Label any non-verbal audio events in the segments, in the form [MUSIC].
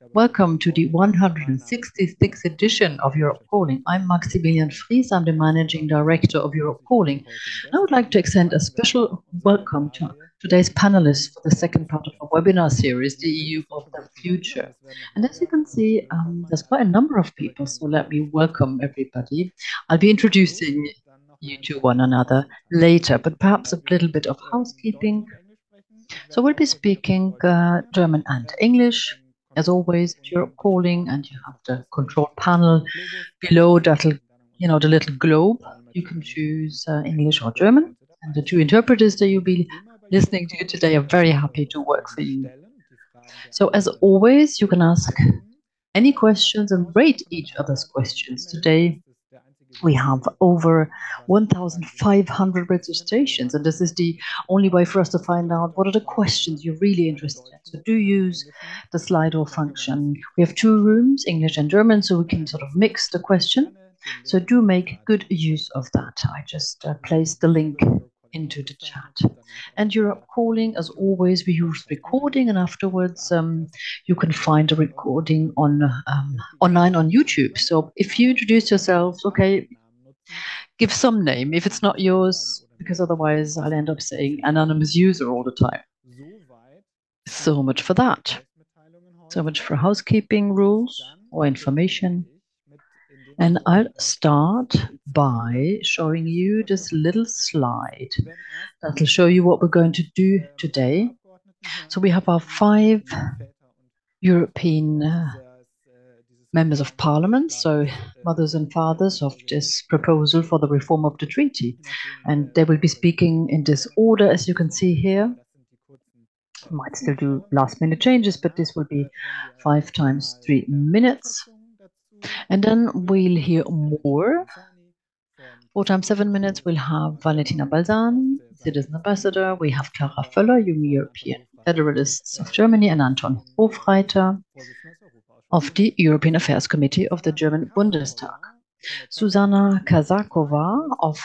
Welcome to the 166th edition of Europe Calling. I'm Maximilian Fries. I'm the Managing Director of Europe Calling. I would like to extend a special welcome to today's panelists for the second part of our webinar series, The EU of the Future. And as you can see, um, there's quite a number of people, so let me welcome everybody. I'll be introducing you to one another later, but perhaps a little bit of housekeeping. So we'll be speaking uh, German and English. As always, Europe calling, and you have the control panel below that'll, you know, the little globe. You can choose uh, English or German. And the two interpreters that you'll be listening to today are very happy to work for you. So as always, you can ask any questions and rate each other's questions. Today, we have over 1,500 registrations, and this is the only way for us to find out what are the questions you're really interested in. So do use the Slido function. We have two rooms, English and German, so we can sort of mix the question. So do make good use of that. I just uh, placed the link into the chat. And Europe Calling, as always, we use recording, and afterwards um, you can find a recording on um, online on YouTube. So if you introduce yourself, okay, give some name if it's not yours, because otherwise I'll end up saying anonymous user all the time. So much for that. So much for housekeeping rules or information. And I'll start by showing you this little slide that'll show you what we're going to do today. So we have our five European uh, members of parliament, so mothers and fathers of this proposal for the reform of the treaty. And they will be speaking in this order, as you can see here. Might still do last minute changes, but this will be five times three minutes. And then we'll hear more. Four times seven minutes, we'll have Valentina Balzani, Citizen Ambassador. We have Clara Föller, Young European Federalists of Germany, and Anton Hofreiter of the European Affairs Committee of the German Bundestag. Susanna Kazakova of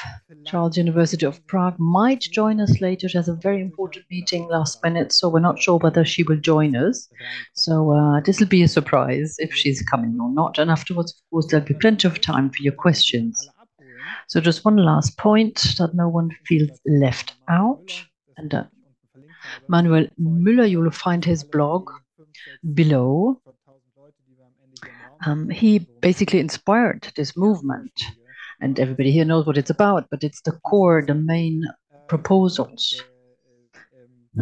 Charles University of Prague might join us later. She has a very important meeting last minute, so we're not sure whether she will join us. So uh, this will be a surprise if she's coming or not. And afterwards, of course, there'll be plenty of time for your questions. So just one last point that no one feels left out. And uh, Manuel Müller, you will find his blog below um, he basically inspired this movement. And everybody here knows what it's about, but it's the core, the main proposals. [SIGHS]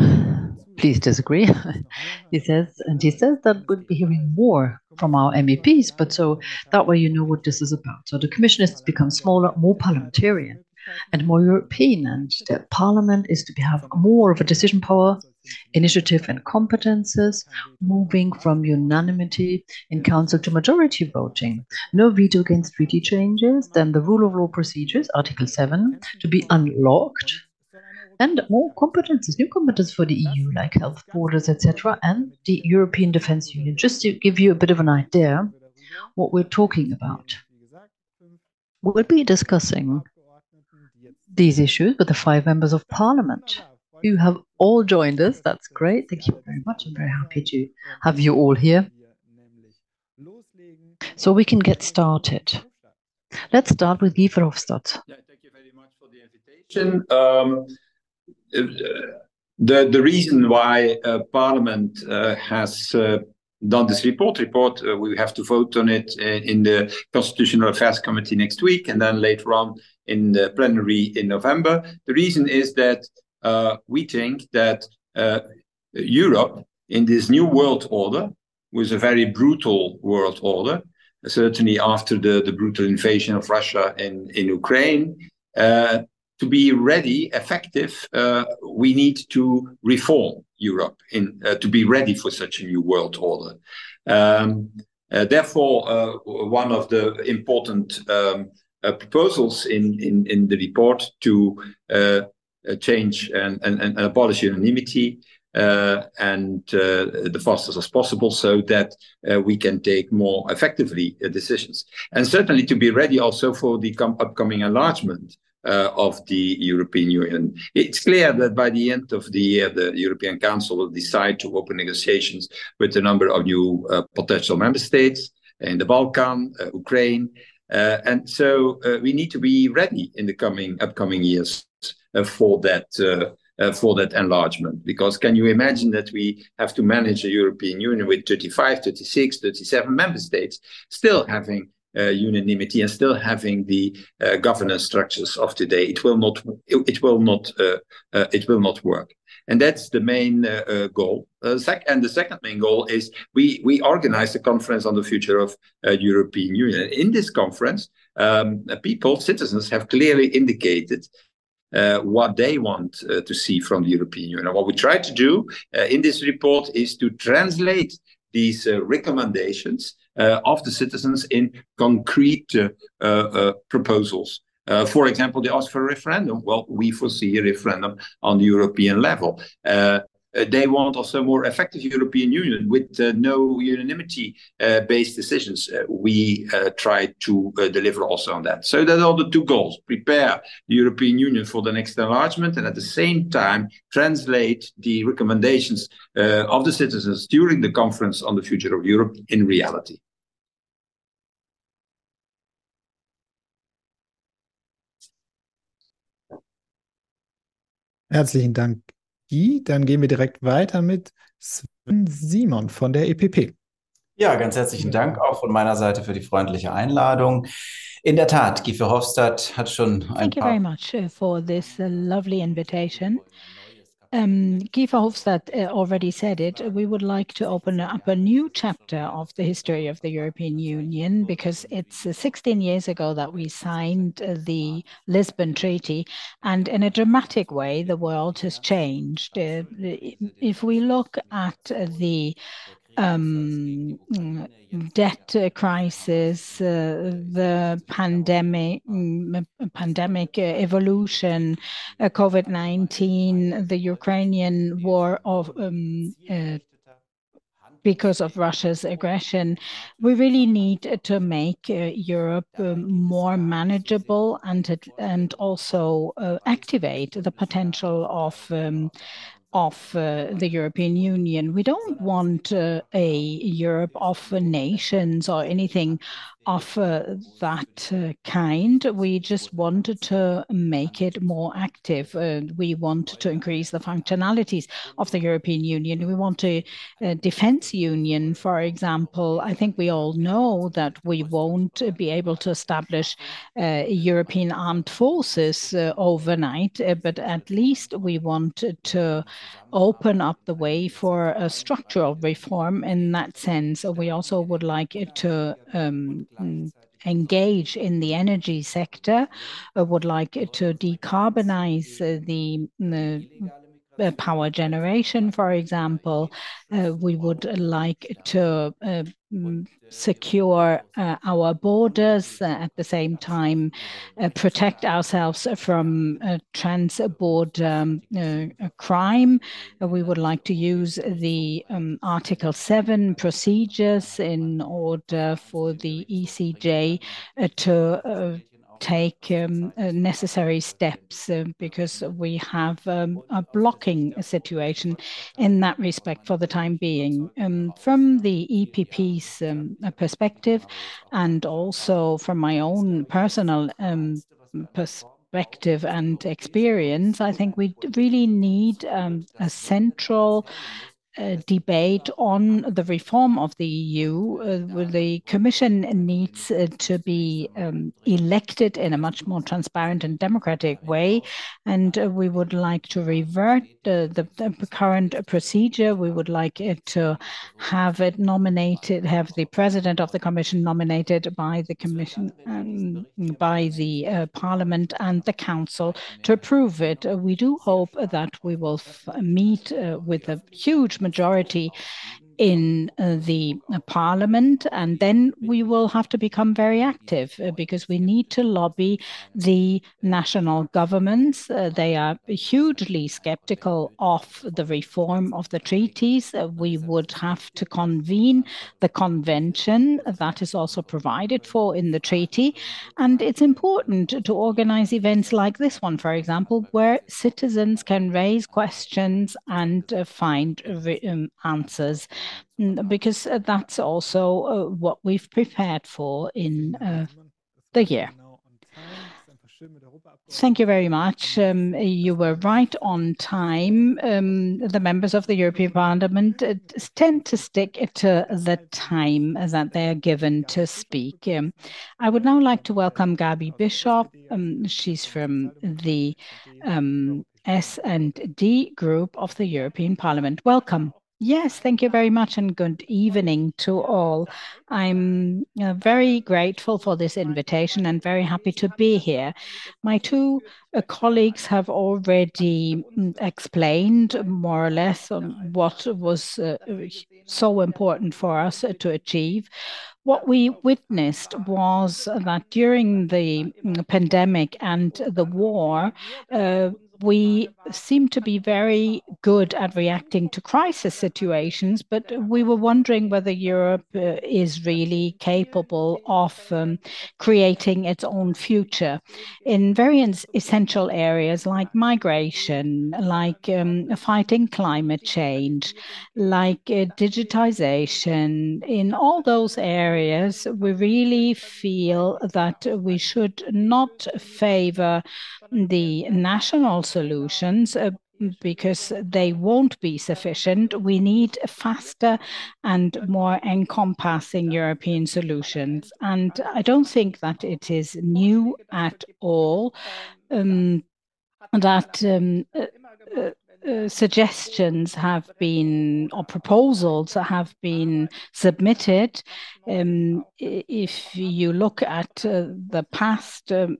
Please disagree, [LAUGHS] he says. And he says that we'll be hearing more from our MEPs, but so that way you know what this is about. So the Commission is to become smaller, more parliamentarian and more European, and the Parliament is to have more of a decision power initiative and competences, moving from unanimity in Council to majority voting, no veto against treaty changes, then the rule of law procedures, Article 7, to be unlocked, and more competences, new competences for the EU, like health borders, etc., and the European Defence Union. Just to give you a bit of an idea what we're talking about. We'll be discussing these issues with the five members of parliament who have all joined us. That's great. Thank you very much. I'm very happy to have you all here. So we can get started. Let's start with Guy Verhofstadt. Yeah, thank you very much for the invitation. Um, the, the reason why uh, Parliament uh, has uh, done this report, report uh, we have to vote on it in the Constitutional Affairs Committee next week and then later on in the plenary in November. The reason is that uh, we think that uh, Europe, in this new world order, was a very brutal world order, certainly after the, the brutal invasion of Russia in, in Ukraine, uh, to be ready, effective, uh, we need to reform Europe in, uh, to be ready for such a new world order. Um, uh, therefore, one of the important um, proposals in, in, in the report to uh, change and, and, and abolish unanimity uh, and uh, the fastest as possible so that uh, we can take more effectively uh, decisions. And certainly to be ready also for the upcoming enlargement Uh, of the European Union. It's clear that by the end of the year, the European Council will decide to open negotiations with a number of new uh, potential member states in the Balkans, uh, Ukraine. And so we need to be ready in the coming upcoming years for that for that enlargement. Because can you imagine that we have to manage a European Union with 35, 36, 37 member states still having Uh, unanimity and still having the uh, governance structures of today? It will not It, will not. Uh, uh it will not work. And that's the main goal. Sec- and the second main goal is we we organize a conference on the future of European Union. In this conference, um, people, citizens have clearly indicated what they want to see from the European Union. What we try to do in this report is to translate these recommendations Uh, of the citizens in concrete uh, uh, proposals. For example, they ask for a referendum. Well, we foresee a referendum on the European level. They want also a more effective European Union with no unanimity-based decisions. We try to deliver also on that. So, those are the two goals, prepare the European Union for the next enlargement, and at the same time, translate the recommendations of the citizens during the conference on the future of Europe in reality. Herzlichen Dank, Guy. Gehen wir direkt weiter mit Sven Simon von der EPP. Ja, ganz herzlichen Dank auch von meiner Seite für die freundliche Einladung. In der Tat, Guy Verhofstadt hat schon ein paar- Thank you very much for this lovely invitation. Um, Guy Verhofstadt uh, already said it. We would like to open up a new chapter of the history of the European Union because it's uh, 16 years ago that we signed uh, the Lisbon Treaty, and in a dramatic way, the world has changed. If we look at the Um, mm, debt crisis, uh, the pandemic mm, uh, pandemic uh, evolution, COVID-19, the Ukrainian war of um, because of Russia's aggression, we really need to make Europe um, more manageable and also activate the potential of Uh, the European Union. We don't want uh, a Europe of nations or anything of that uh, kind. We just wanted to make it more active. We want to increase the functionalities of the European Union. We want a defense union, for example. I think we all know that we won't be able to establish uh, European armed forces uh, overnight, but at least we want to open up the way for a structural reform in that sense. We also would like to um, engage in the energy sector. Would like to decarbonize the power generation, for example. Uh, we would like to uh, mm, secure uh, our borders, at the same time protect ourselves from trans-border um, crime. We would like to use the um, Article 7 procedures in order for the ECJ to take um, uh, necessary steps, uh, because we have um, a blocking situation in that respect for the time being. Um, from the EPP's perspective, and also from my own personal perspective and experience, I think we really need a central debate on the reform of the EU. Uh, the Commission needs uh, to be um, elected in a much more transparent and democratic way, and uh, we would like to revert the current procedure. We would like it to have it nominated, have the President of the Commission nominated by the Commission, um, by the Parliament and the Council to approve it. We do hope that we will meet with a huge majority majority in uh, the uh, parliament, and then we will have to become very active uh, because we need to lobby the national governments. They are hugely skeptical of the reform of the treaties. We would have to convene the convention that is also provided for in the treaty. And it's important to organize events like this one, for example, where citizens can raise questions and find um, answers, Mm, because uh, that's also uh, what we've prepared for in uh, the year. Thank you very much. Um, you were right on time. Um, the members of the European Parliament tend to stick to the time that they are given to speak. Um, I would now like to welcome Gaby Bischoff. She's from the S&D Group of the European Parliament. Welcome. Yes, thank you very much, and good evening to all. I'm uh, very grateful for this invitation and very happy to be here. My two uh, colleagues have already mm, explained more or less on what was uh, so important for us to achieve. What we witnessed was that during the mm, pandemic and the war, we seem to be very good at reacting to crisis situations, but we were wondering whether Europe uh, is really capable of um, creating its own future in very essential areas like migration, like um, fighting climate change, like uh, digitization. In all those areas, we really feel that we should not favor the national solutions uh, because they won't be sufficient. We need faster and more encompassing European solutions. And I don't think that it is new at all um, that um, uh, uh, suggestions have been, or proposals have been submitted. Um, if you look at uh, the past, um,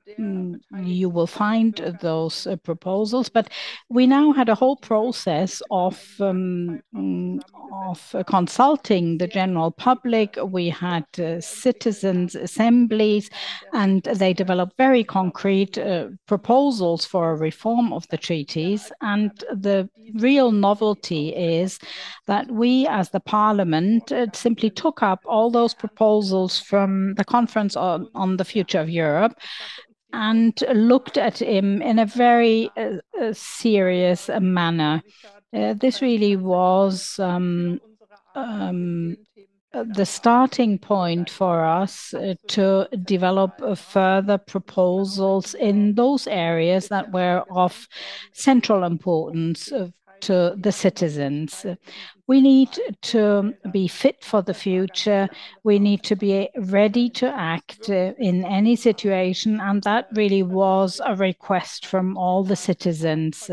you will find those uh, proposals. But we now had a whole process of um, of consulting the general public. We had uh, citizens' assemblies, and they developed very concrete proposals for a reform of the treaties. And the real novelty is that we, as the parliament, simply took up all those proposals from the Conference on on the Future of Europe and looked at him in a very uh, uh, serious manner. Uh, this really was um, um, the starting point for us to develop further proposals in those areas that were of central importance to the citizens. We need to be fit for the future. We need to be ready to act in any situation, and that really was a request from all the citizens.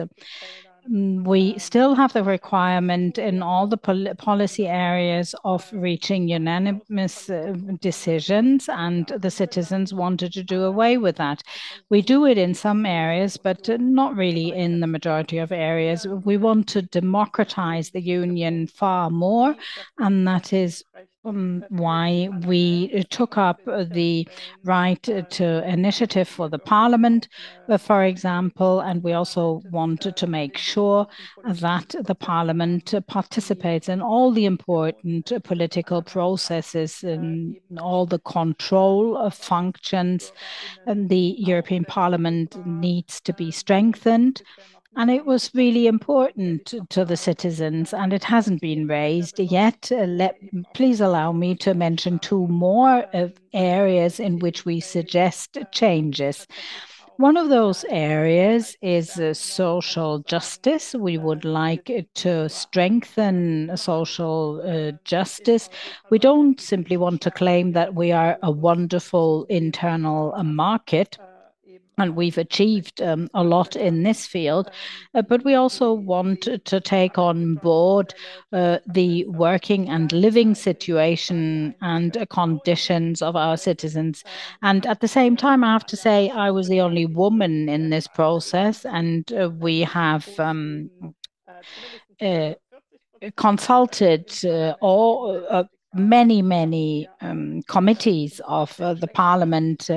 Mm, we still have the requirement in all the policy areas of reaching unanimous uh, decisions, and the citizens wanted to do away with that. We do it in some areas, but not really in the majority of areas. We want to democratize the union far more, and that is Um, why we uh, took up the right to initiative for the parliament, uh, for example, and we also wanted to make sure that the parliament participates in all the important political processes and all the control functions. And The European Parliament needs to be strengthened, and it was really important to the citizens, and it hasn't been raised yet. Uh, please allow me to mention two more of areas in which we suggest changes. One of those areas is uh, social justice. We would like to strengthen social uh, justice. We don't simply want to claim that we are a wonderful internal market, and we've achieved um, a lot in this field. Uh, but we also want to take on board uh, the working and living situation and conditions of our citizens. And at the same time, I have to say, I was the only woman in this process, and uh, we have um, consulted all many many um, committees of the parliament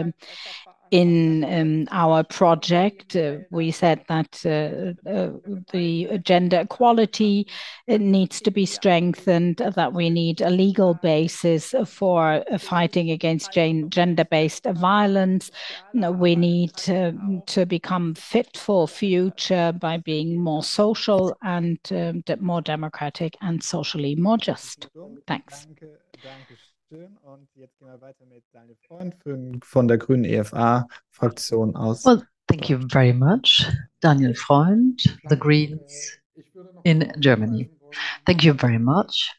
in um, our project. Uh, we said that uh, uh, the gender equality needs to be strengthened, that we need a legal basis for fighting against gender-based violence. We need to become fit for future by being more social and um, more democratic and socially more just. Thanks. Well, thank you very much. Daniel Freund, the Greens in Germany. Thank you very much.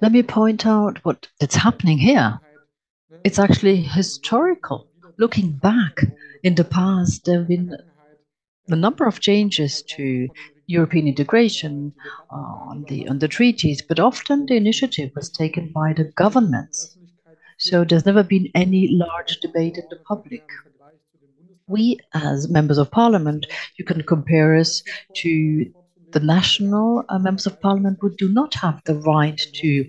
Let me point out what is happening here. It's actually historical. Looking back in the past, there have been a number of changes to European integration uh, on the on the treaties, but often the initiative was taken by the governments. So there's never been any large debate in the public. We, as members of parliament, you can compare us to the national uh, members of parliament who do not have the right to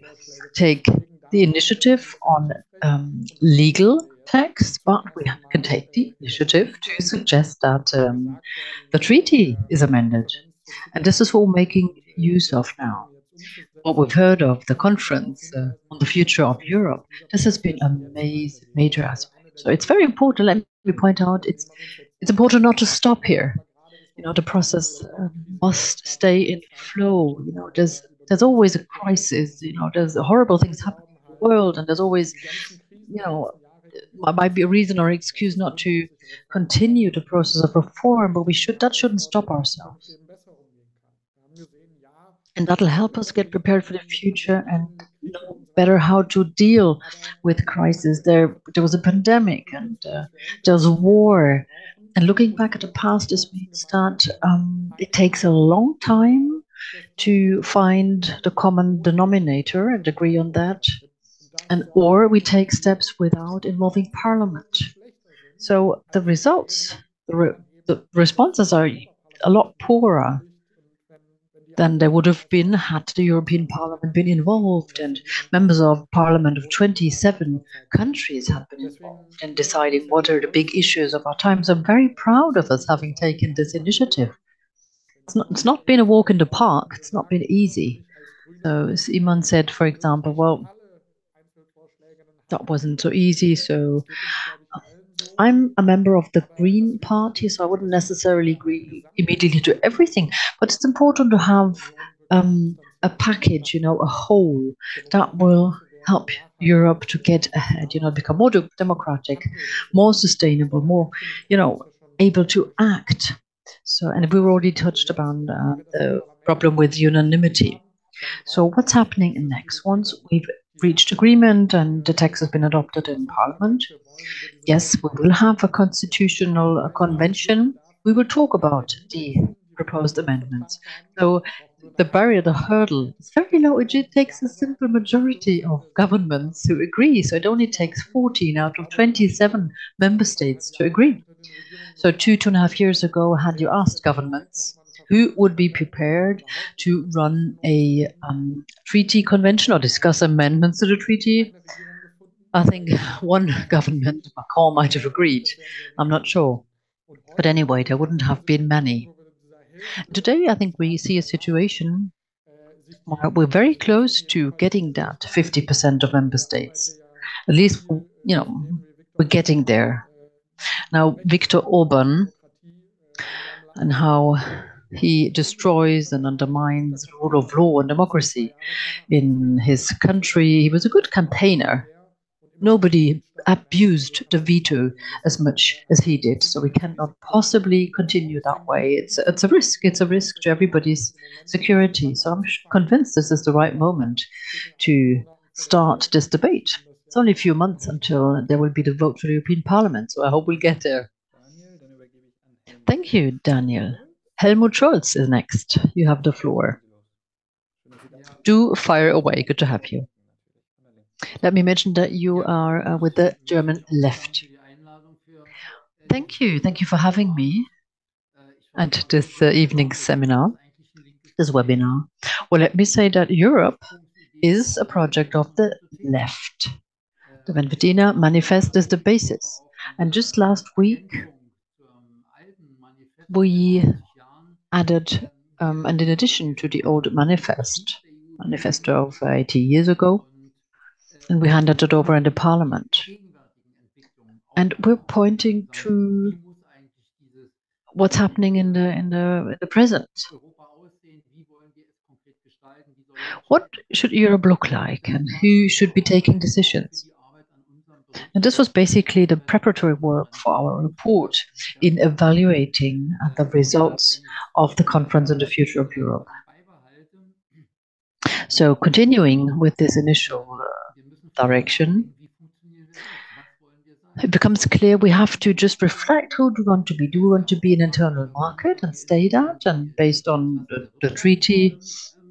take the initiative on um, legal text, but we can take the initiative to suggest that um, the treaty is amended. And this is what we're making use of now. What we've heard of the conference uh, on the future of Europe, this has been a major aspect. So it's very important. Let me point out, it's it's important not to stop here. You know, the process um, must stay in flow. You know, there's there's always a crisis. You know, there's horrible things happening in the world, and there's always you know, might be a reason or excuse not to continue the process of reform, but we should that shouldn't stop ourselves. And that'll help us get prepared for the future and know better how to deal with crisis. There was a pandemic, and uh, there was war. And looking back at the past, this means that um, it takes a long time to find the common denominator and agree on that, and or we take steps without involving parliament. So the results, the responses are a lot poorer than they would have been had the European Parliament been involved, and members of parliament of 27 countries have been involved in deciding what are the big issues of our times. I'm very proud of us having taken this initiative. It's not it's not been a walk in the park. It's not been easy. So, as Iman said, for example, well, that wasn't so easy. I'm a member of the Green Party, so I wouldn't necessarily agree immediately to everything, but it's important to have um, a package, you know, a whole that will help Europe to get ahead, you know, become more democratic, more sustainable, more you know, able to act. So, and we've already touched upon uh, the problem with unanimity. So, what's happening next? Once we've reached agreement and the text has been adopted in parliament, yes, we will have a constitutional uh, convention. We will talk about the proposed amendments. So the barrier, the hurdle is very low. It takes a simple majority of governments to agree. So it only takes 14 out of 27 member states to agree. So two, Two and a half years ago, had you asked governments who would be prepared to run a um, treaty convention or discuss amendments to the treaty, I think one [LAUGHS] government, Macron, might have agreed. I'm not sure. But anyway, there wouldn't have been many. Today, I think we see a situation where we're very close to getting that 50% of member states. At least, you know, we're getting there. Now, Viktor Orbán and how he destroys and undermines rule of law and democracy in his country. He was a good campaigner. Nobody abused the veto as much as he did. So we cannot possibly continue that way. It's it's a risk. It's a risk to everybody's security. So I'm convinced this is the right moment to start this debate. It's only a few months until there will be the vote for the European Parliament, so I hope we'll get there. Thank you, Daniel. Helmut Scholz is next. You have the floor. Do fire away. Good to have you. Let me mention that you are uh, with the German left. Thank you. Thank you for having me at this uh, evening seminar. this webinar? Well, let me say that Europe is a project of the left. The Van Manifest is the basis. And just last week, we added, um, and in addition to the old manifest, manifesto of 80 years ago, and we handed it over in the parliament. And we're pointing to what's happening in the in the in the present. What should Europe look like and who should be taking decisions? And this was basically the preparatory work for our report in evaluating the results of the conference on the future of Europe. So continuing with this initial uh, direction, it becomes clear we have to just reflect who do we want to be. Do we want to be an internal market and stay that? And based on the, the treaty,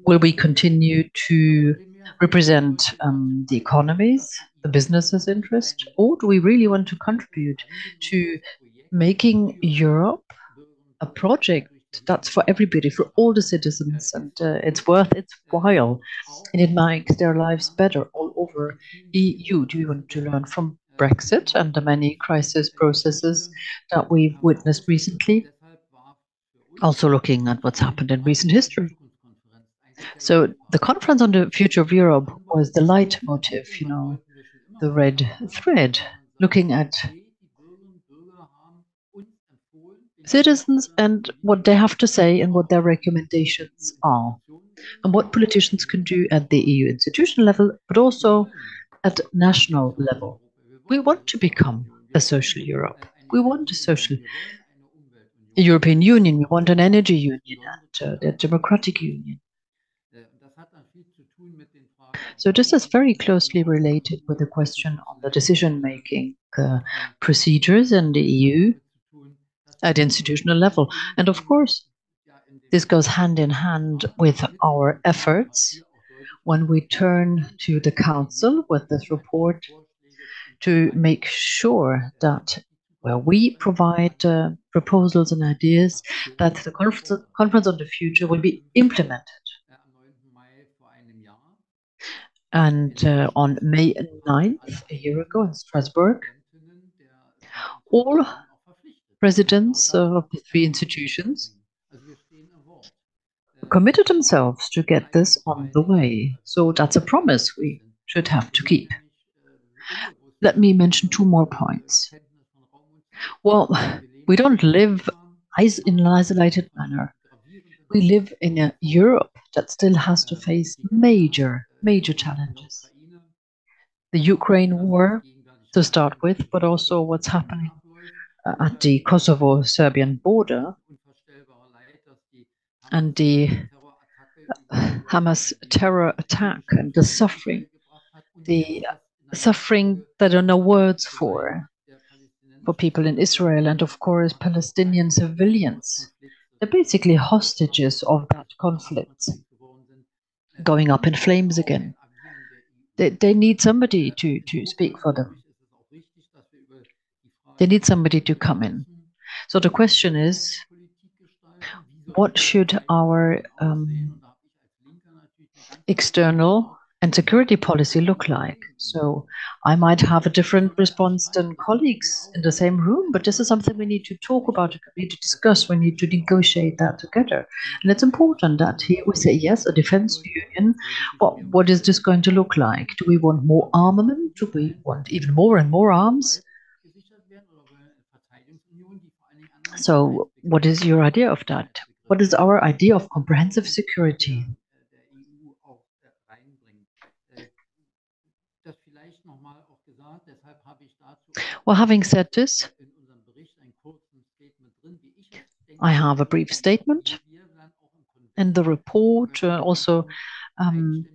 will we continue to represent um, the economies, the businesses' interest, or do we really want to contribute to making Europe a project that's for everybody, for all the citizens, and uh, it's worth its while, and it makes their lives better all over EU. Do we want to learn from Brexit and the many crisis processes that we've witnessed recently? Also looking at what's happened in recent history. So the conference on the future of Europe was the leitmotif, you know, the red thread, looking at citizens and what they have to say and what their recommendations are, and what politicians can do at the EU institutional level, but also at national level. We want to become a social Europe. We want a social European Union. We want an energy union and a democratic union. So this is very closely related with the question on the decision-making uh, procedures in the EU at institutional level. And of course, this goes hand in hand with our efforts when we turn to the Council with this report to make sure that where we provide uh, proposals and ideas that the conference, conference on the future will be implemented. And uh, on May 9th, a year ago in Strasbourg, all presidents of the three institutions committed themselves to get this on the way. So that's a promise we should have to keep. Let me mention two more points. Well, we don't live in an isolated manner. We live in a Europe that still has to face major, major challenges. The Ukraine war, to start with, but also what's happening uh, at the Kosovo Serbian border and the uh, Hamas terror attack and the suffering, the suffering that are no words for for people in Israel and of course Palestinian civilians. They're basically hostages of that conflict going up in flames again. They, they need somebody to, to speak for them. They need somebody to come in. So the question is, what should our um, external and security policy look like? So I might have a different response than colleagues in the same room, but this is something we need to talk about, we need to discuss, we need to negotiate that together. And it's important that here we say, yes, a defense union, what, what is this going to look like? Do we want more armament? Do we want even more and more arms? So, what is your idea of that? What is our idea of comprehensive security? Well, having said this, I have a brief statement in the report, uh, also um,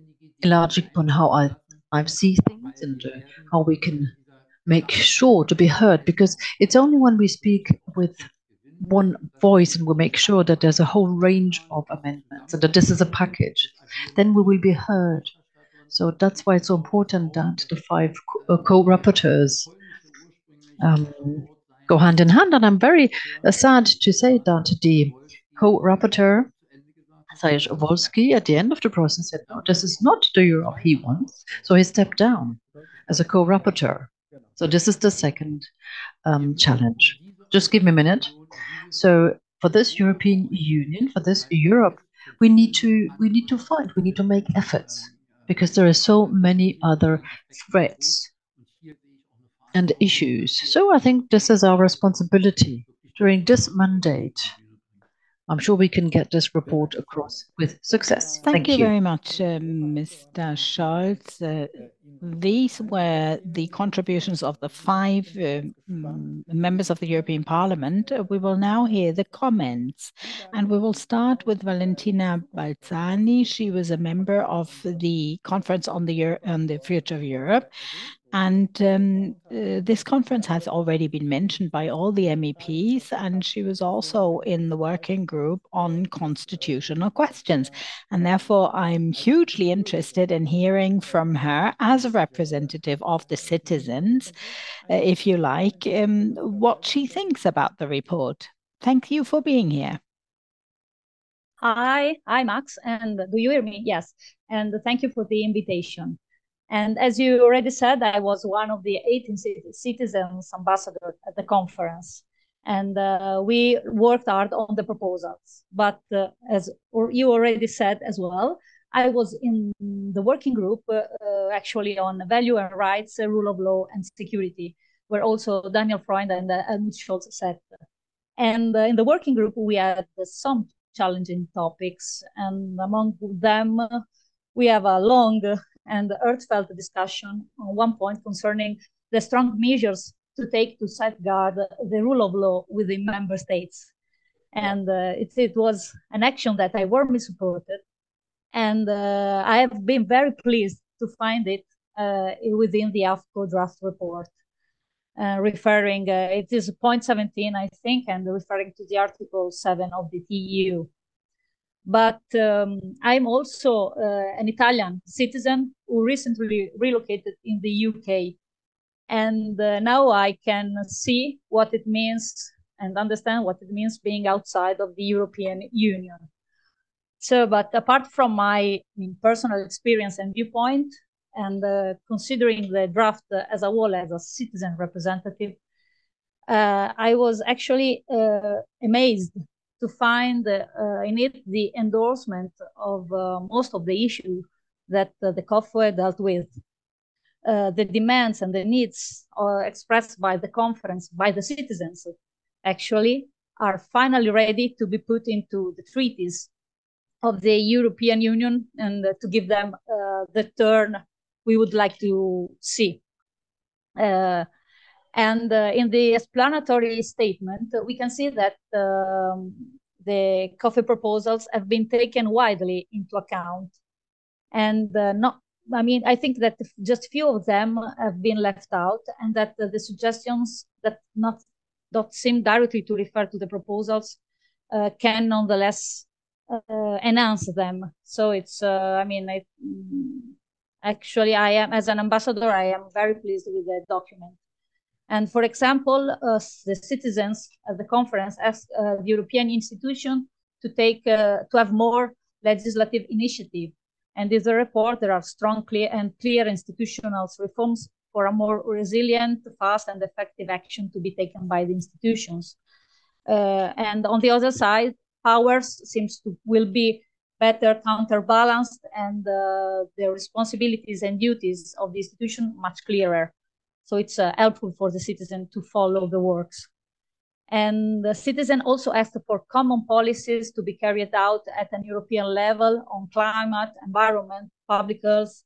enlarging on how I, I see things and uh, how we can make sure to be heard, because it's only when we speak with one voice and we make sure that there's a whole range of amendments and that this is a package, then we will be heard. So that's why it's so important that the five uh, co-rapporteurs um, go hand in hand. And I'm very uh, sad to say that the co-rapporteur Saryusz-Wolski, at the end of the process, said, no, this is not the Europe he wants. So he stepped down as a co-rapporteur. So this is the second um, challenge. Just give me a minute. So for this European Union, for this Europe, we need to we need to fight. We need to make efforts because there are so many other threats and issues. So I think this is our responsibility during this mandate. I'm sure we can get this report across with success. Thank, Thank you, you, very much, uh, Mr. Scholz. Uh, these were the contributions of the five uh, members of the European Parliament. Uh, we will now hear the comments, and we will start with Valentina Balzani. She was a member of the Conference on the, Euro on the Future of Europe, and um, uh, this conference has already been mentioned by all the MEPs, and she was also in the working group on constitutional questions. And therefore, I'm hugely interested in hearing from her as a representative of the citizens, uh, if you like, um, what she thinks about the report. Thank you for being here. Hi, hi, Max. And do you hear me? Yes. And thank you for the invitation. And as you already said, I was one of the 18 citizens ambassadors at the conference. And uh, we worked hard on the proposals. But uh, as you already said as well, I was in the working group uh, uh actually on value and rights, uh, rule of law, and security, where also Daniel Freund and uh, Helmut Scholz sat. And in the working group, we had some challenging topics. And among them, we have a long and heartfelt discussion on one point concerning the strong measures to take to safeguard the rule of law within member states. And uh, it, it was an action that I warmly supported. And uh, I have been very pleased to find it uh, within the AFCO draft report. Uh, referring, uh, it is point 17, I think, and referring to the Article 7 of the TEU. But um, I'm also uh, an Italian citizen who recently relocated in the UK. And uh, now I can see what it means and understand what it means being outside of the European Union. So, but apart from my personal experience and viewpoint, and uh, considering the draft as a whole as a citizen representative, uh, I was actually uh, amazed to find uh, in it the endorsement of uh, most of the issues that uh, the CoFoE dealt with. the demands and the needs expressed by the conference, by the citizens, actually, are finally ready to be put into the treaties of the European Union and to give them uh, the turn we would like to see. Uh, and uh, in the explanatory statement, we can see that um, the CoFoE proposals have been taken widely into account. And uh, not, I mean, I think that just few of them have been left out, and that uh, the suggestions that not don't seem directly to refer to the proposals uh, can nonetheless uh, enhance them. So it's, uh, I mean, it, actually, I am as an ambassador, I am very pleased with the document. And for example, the citizens at the conference asked uh, the European institution to take uh, to have more legislative initiative. And in the report, there are strong, clear, and clear institutional reforms for a more resilient, fast, and effective action to be taken by the institutions. Uh, and on the other side, powers seems to will be better counterbalanced, and uh, the responsibilities and duties of the institution much clearer. So it's uh, helpful for the citizen to follow the works. And the citizen also asked for common policies to be carried out at an European level on climate, environment, public health,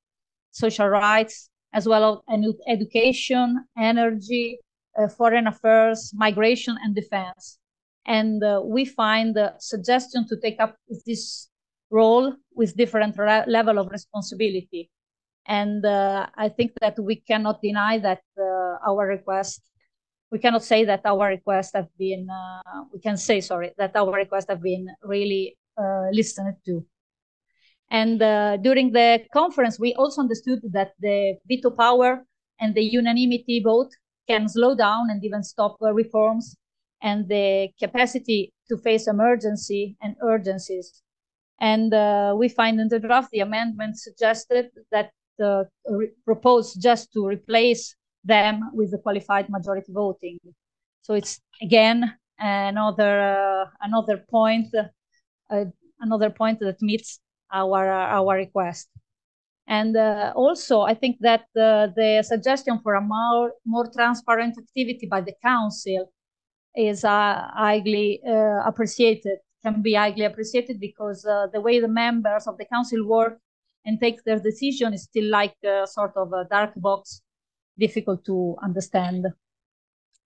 social rights, as well as education, energy, uh, foreign affairs, migration, and defense. And uh, we find the suggestion to take up this role with different level of responsibility. And uh, I think that we cannot deny that uh, our request, we cannot say that our requests have been, uh, we can say, sorry, that our requests have been really uh, listened to. And uh, during the conference, we also understood that the veto power and the unanimity vote can slow down and even stop uh, reforms and the capacity to face emergency and urgencies And uh, we find in the draft the amendment suggested that proposed just to replace them with the qualified majority voting. So it's again another uh, another point uh, another point that meets our our request. And uh, also, I think that uh, the suggestion for a more, more transparent activity by the council is uh, highly uh, appreciated, can be highly appreciated because uh, the way the members of the council work and take their decision is still like a sort of a dark box, difficult to understand.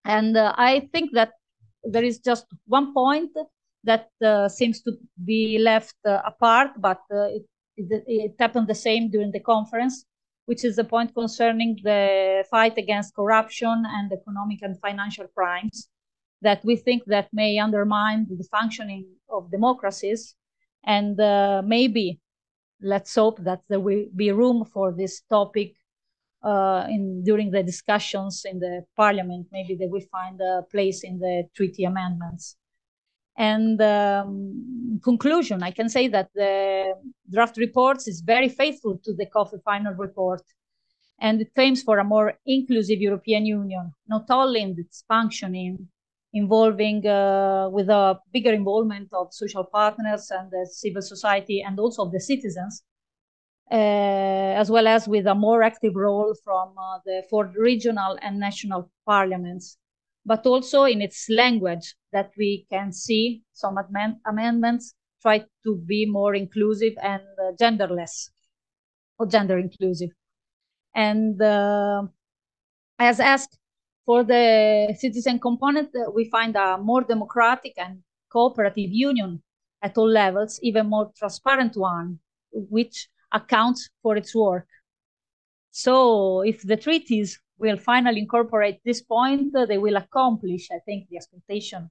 And uh, I think that there is just one point that seems to be left apart, but it it, it happened the same during the conference, which is the point concerning the fight against corruption and economic and financial crimes that we think that may undermine the functioning of democracies and uh, maybe let's hope that there will be room for this topic uh, in during the discussions in the parliament. Maybe they will find a place in the treaty amendments. And um, conclusion, I can say that the draft reports is very faithful to the CoFoE final report, and it claims for a more inclusive European Union, not only in its functioning, involving uh, with a bigger involvement of social partners and the civil society, and also of the citizens, uh, as well as with a more active role from uh, the four regional and national parliaments but also in its language that we can see some amend amendments try to be more inclusive and uh, genderless or gender inclusive. And uh, as asked for the citizen component, uh, we find a more democratic and cooperative union at all levels, even more transparent one, which accounts for its work. So if the treaties will finally incorporate this point, uh, they will accomplish, I think, the expectation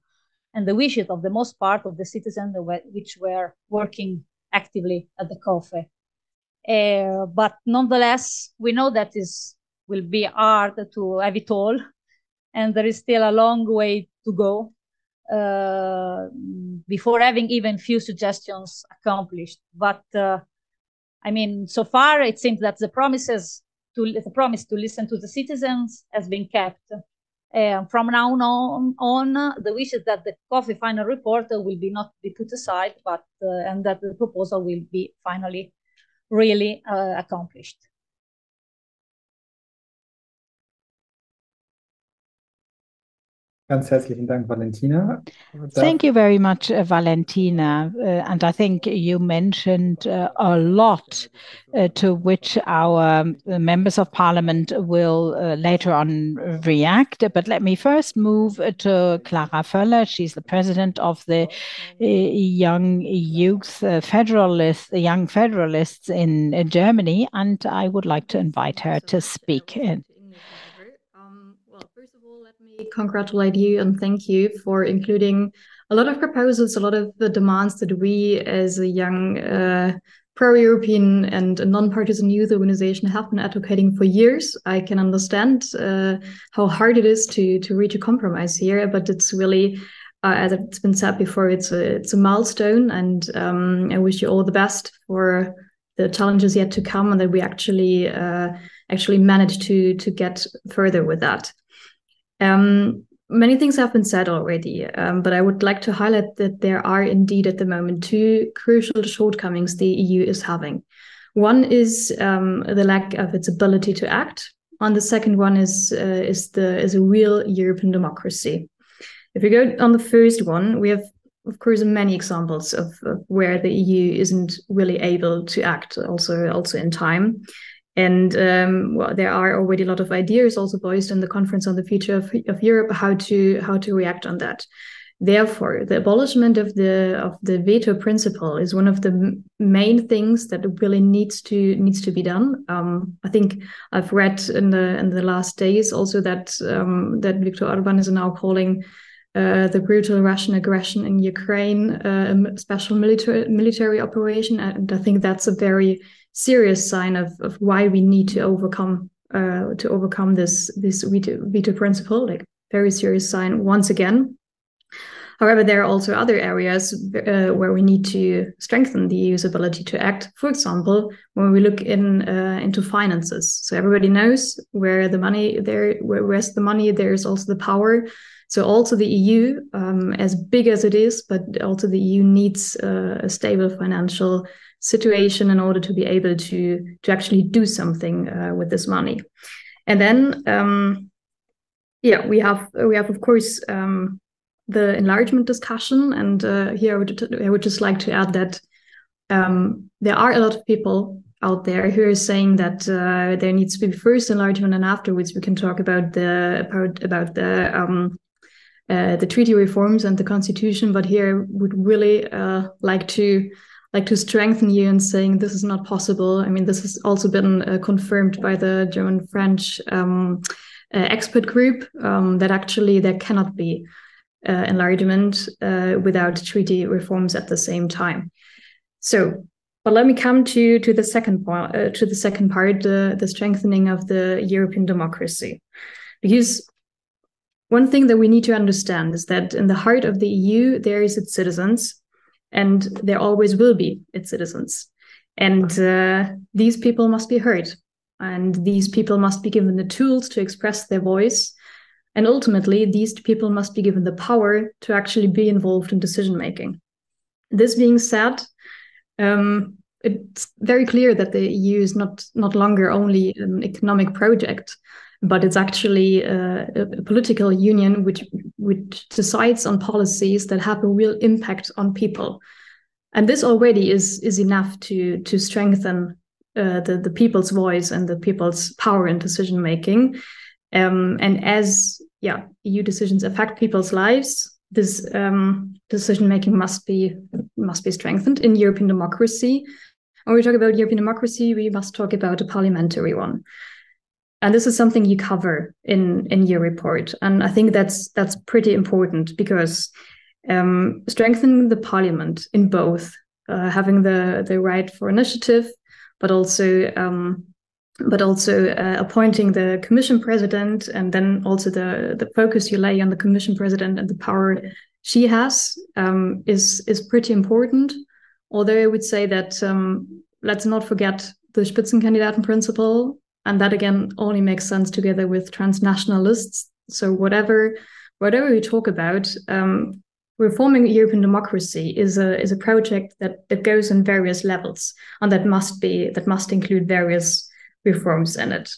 and the wishes of the most part of the citizens which were working actively at the CoFoE. Uh, but nonetheless, we know that this will be hard to have it all, and there is still a long way to go uh, before having even few suggestions accomplished. But uh, I mean, so far it seems that the promises to the promise to listen to the citizens has been kept. Uh, from now on, on, the wish is that the CoFoE final report will be not be put aside, but uh, and that the proposal will be finally really uh, accomplished. Ganz herzlichen Dank, Valentina. Thank you very much, uh, Valentina. Uh, and I think you mentioned uh, a lot uh, to which our um, members of parliament will uh, later on react. But let me first move to Clara Föller. She's the president of the uh, Young Youth Federalists, the Young Federalists in Germany. And I would like to invite her to speak congratulate you and thank you for including a lot of proposals, a lot of the demands that we as a young uh, pro-European and non-partisan youth organization have been advocating for years. I can understand uh, how hard it is to to reach a compromise here, but it's really, uh, as it's been said before, it's a it's a milestone, and um, I wish you all the best for the challenges yet to come, and that we actually uh, actually manage to to get further with that. Um, many things have been said already, um, but I would like to highlight that there are indeed at the moment two crucial shortcomings the EU is having. One is um, the lack of its ability to act. And the second one is uh, is the is a real European democracy. If we go on the first one, we have of course many examples of, of where the EU isn't really able to act also also in time. And um, well, there are already a lot of ideas also voiced in the conference on the future of, of Europe how to how to react on that. Therefore, the abolishment of the of the veto principle is one of the main things that really needs to needs to be done. Um, I think I've read in the in the last days also that um, that Viktor Orban is now calling uh, the brutal Russian aggression in Ukraine uh, a special military military operation, and I think that's a very serious sign of, of why we need to overcome uh, to overcome this this veto, veto principle like very serious sign once again However, there are also other areas uh, where we need to strengthen the EU's ability to act. For example, when we look in uh, into finances, so everybody knows where the money there, where, where's the money, there's also the power. So also the EU, um, as big as it is, but also the EU needs uh, a stable financial situation in order to be able to to actually do something uh, with this money. And then, um, yeah, we have we have of course um, the enlargement discussion. And uh, here I would, I would just like to add that um, there are a lot of people out there who are saying that uh, there needs to be first enlargement and afterwards we can talk about the about, about the um, uh, the treaty reforms and the constitution. But here would really uh, like to like to strengthen you in saying this is not possible. I mean, this has also been uh, confirmed by the German French um, uh, expert group um, that actually there cannot be uh, enlargement without treaty reforms at the same time. So, but let me come to to the second uh, to the second part, the strengthening of the European democracy, because one thing that we need to understand is that in the heart of the EU there is its citizens, and there always will be its citizens, and uh, these people must be heard, and these people must be given the tools to express their voice. And ultimately, these people must be given the power to actually be involved in decision making. This being said, um, it's very clear that the EU is not not longer only an economic project, but it's actually a, a, political union which which decides on policies that have a real impact on people, and this already is is enough to to strengthen uh, the the people's voice and the people's power in decision making. Um, and as yeah, EU decisions affect people's lives, this um, decision making must be must be strengthened in European democracy. When we talk about European democracy, we must talk about a parliamentary one. And this is something you cover in in your report, and I think that's that's pretty important because um, strengthening the parliament in both uh, having the the right for initiative, but also um, but also uh, appointing the commission president and then also the the focus you lay on the commission president and the power she has um, is is pretty important. Although i would say that um, let's not forget the spitzenkandidaten principle and that again only makes sense together with transnational lists so whatever whatever we talk about um, reforming European democracy is a is a project that that goes on various levels and that must be that must include various reforms in it.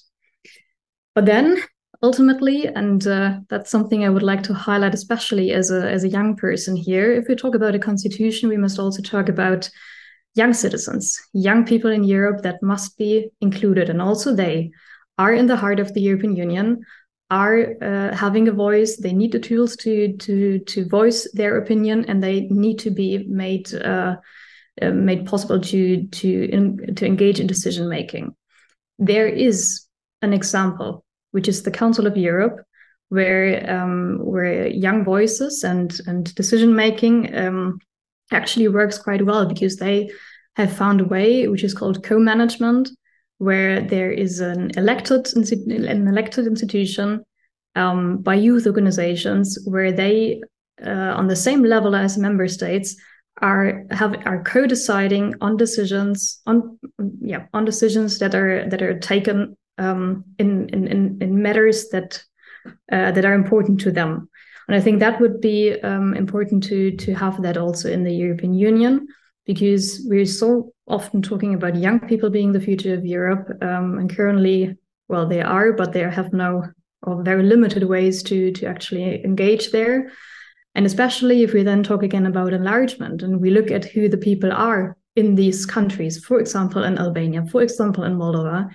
But then ultimately, and uh, that's something I would like to highlight, especially as a, as a young person here, if we talk about a constitution, we must also talk about young citizens, young people in Europe that must be included. And also they are in the heart of the European Union, are uh, having a voice. They need the tools to to to voice their opinion, and they need to be made uh, uh, made possible to to in, to engage in decision making there is an example, which is the Council of Europe, where um, where young voices and and decision making um, actually works quite well because they have found a way which is called co-management, where there is an elected an elected institution um, by youth organizations where they uh, on the same level as member states are have are co-deciding on decisions on yeah on decisions that are that are taken um, in, in in matters that uh, that are important to them and I think that would be um, important to to have that also in the European Union because we're so often talking about young people being the future of Europe um, and currently well they are but they have no or very limited ways to to actually engage there. And especially if we then talk again about enlargement and we look at who the people are in these countries, for example, in Albania, for example, in Moldova,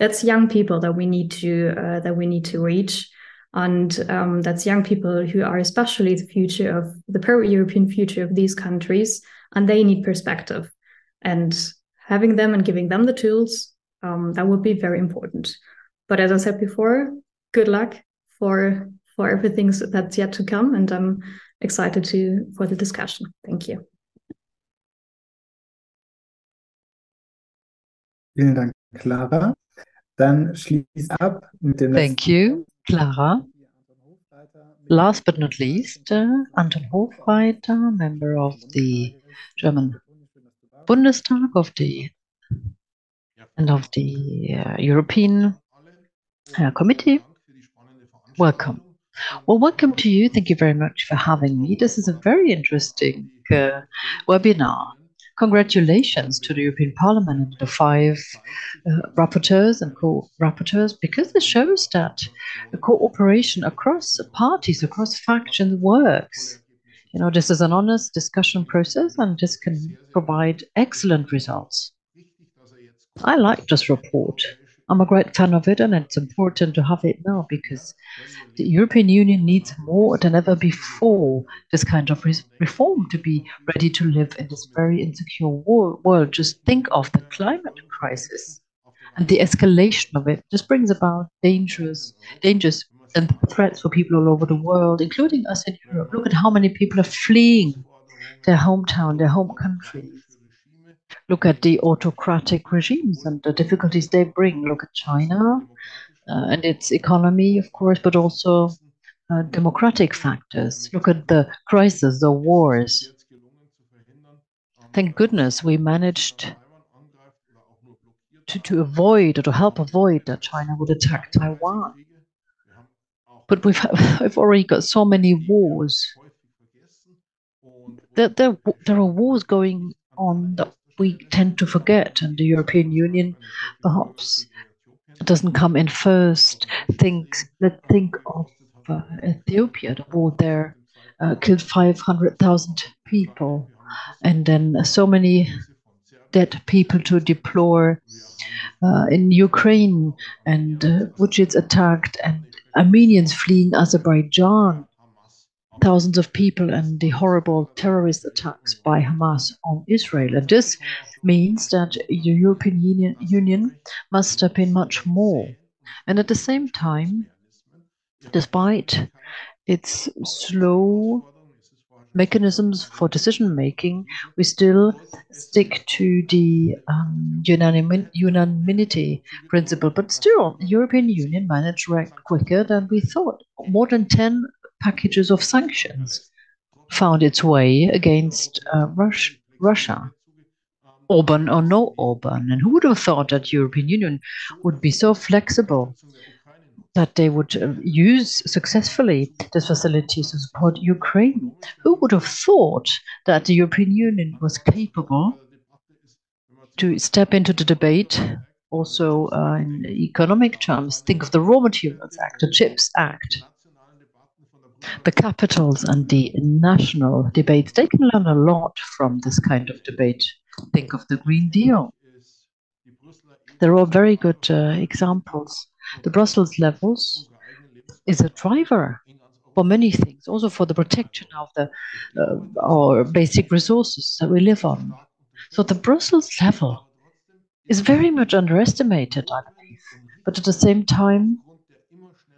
that's young people that we need to uh, that we need to reach, and um, that's young people who are especially the future of the pro-European future of these countries, and they need perspective, and having them and giving them the tools um, that would be very important. But as I said before, good luck for for everything that's yet to come, and I'm excited to for the discussion. Thank you. Vielen Dank, Clara. Dann schließe ab mit dem Thank you, Clara. Last but not least, uh, Anton Hofreiter, member of the German Bundestag of the and of the uh, European uh, Committee. Welcome. Well, welcome to you. Thank you very much for having me. This is a very interesting webinar. Congratulations to the European Parliament and the five uh, rapporteurs and co-rapporteurs, because this shows that cooperation across parties, across factions works. You know, this is an honest discussion process, and this can provide excellent results. I like this report. I'm a great fan of it, and it's important to have it now because the European Union needs more than ever before this kind of reform to be ready to live in this very insecure world. Just think of the climate crisis and the escalation of it. This brings about dangerous dangers and threats for people all over the world, including us in Europe. Look at how many people are fleeing their hometown, their home countries. Look at the autocratic regimes and the difficulties they bring. Look at China uh, and its economy, of course, but also uh, democratic factors. Look at the crisis, the wars. Thank goodness we managed to to avoid or to help avoid that China would attack Taiwan. But we've [LAUGHS] we've already got so many wars. There are wars going on that we tend to forget, and the European Union perhaps doesn't come in first. Let's think of uh, Ethiopia. The war there uh, killed 500,000 people, and then so many dead people to deplore uh, in Ukraine, and Bucha attacked, and Armenians fleeing Azerbaijan, thousands of people, and the horrible terrorist attacks by Hamas on Israel. And this means that the European Union must step in much more. And at the same time, despite its slow mechanisms for decision-making, we still stick to the um, unanimity principle. But still, the European Union managed to react quicker than we thought. More than 10 packages of sanctions found its way against uh, Russia. Orbán or no Orbán. And who would have thought that European Union would be so flexible that they would uh, use successfully this facility to support Ukraine? Who would have thought that the European Union was capable to step into the debate also uh, in economic terms? Think of the Raw Materials Act, the CHIPS Act, the capitals and the national debates. They can learn a lot from this kind of debate. Think of the Green Deal. They're all very good uh, examples. The Brussels levels is a driver for many things, also for the protection of the uh, our basic resources that we live on. So the Brussels level is very much underestimated, I believe. But at the same time,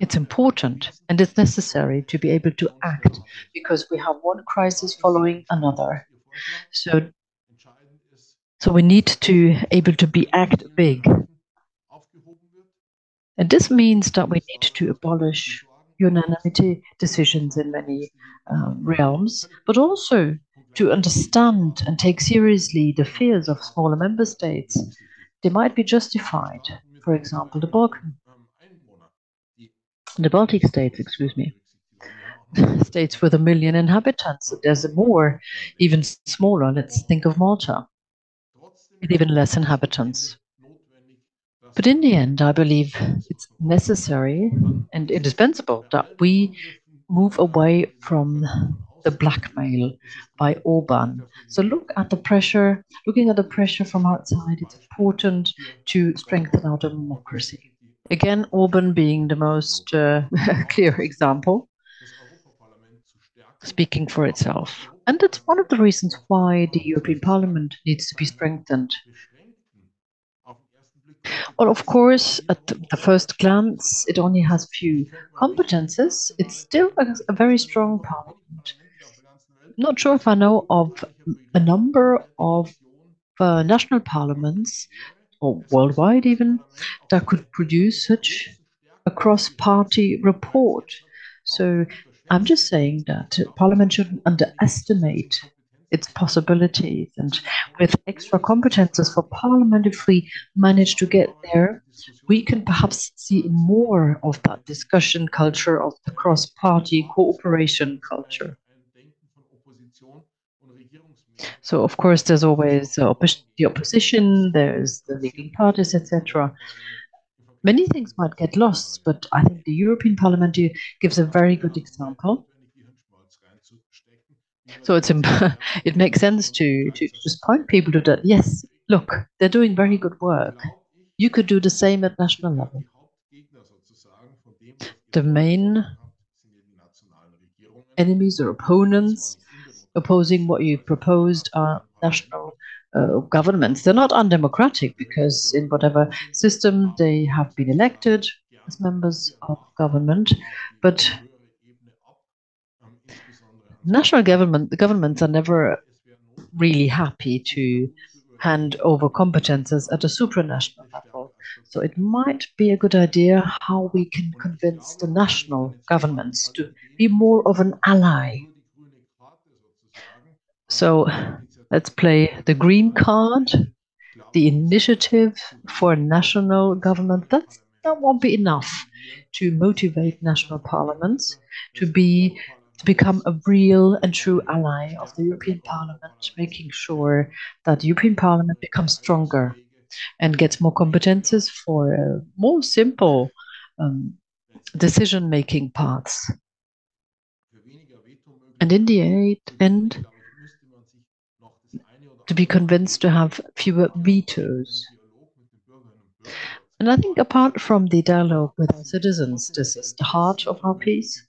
it's important and it's necessary to be able to act because we have one crisis following another. So, so we need to able to be act big. And this means that we need to abolish unanimity decisions in many um, realms, but also to understand and take seriously the fears of smaller member states. They might be justified. For example, the Baltic States, excuse me. [LAUGHS] States with a 1 million inhabitants. There's more, even smaller. Let's think of Malta, with even less inhabitants. But in the end, I believe it's necessary and indispensable that we move away from the blackmail by Orbán. So look at the pressure. Looking at the pressure from outside, it's important to strengthen our democracy. Again, Orbán being the most uh, [LAUGHS] clear example, speaking for itself. And that's one of the reasons why the European Parliament needs to be strengthened. Well, of course, at the first glance, it only has few competences. It's still a very strong parliament. Not sure if I know of a number of uh, national parliaments, or worldwide even, that could produce such a cross-party report. So I'm just saying that Parliament shouldn't underestimate its possibilities. And with extra competences for Parliament, if we manage to get there, we can perhaps see more of that discussion culture, of the cross party cooperation culture. So, of course, there's always uh, the opposition, there's the leading parties, etc. Many things might get lost, but I think the European Parliament gives a very good example. So it's [LAUGHS] it makes sense to, to just point people to that. Yes, look, they're doing very good work. You could do the same at national level. The main enemies or opponents opposing what you've proposed are national uh, governments. They're not undemocratic because in whatever system they have been elected as members of government, but national government the governments are never really happy to hand over competences at a supranational level. So it might be a good idea how we can convince the national governments to be more of an ally. So let's play the green card, the initiative for national government. That's, that won't be enough to motivate national parliaments to be to become a real and true ally of the European Parliament, making sure that the European Parliament becomes stronger and gets more competences for uh, more simple um, decision making paths. And in the end, to be convinced to have fewer vetoes. And I think apart from the dialogue with our citizens, this is the heart of our peace.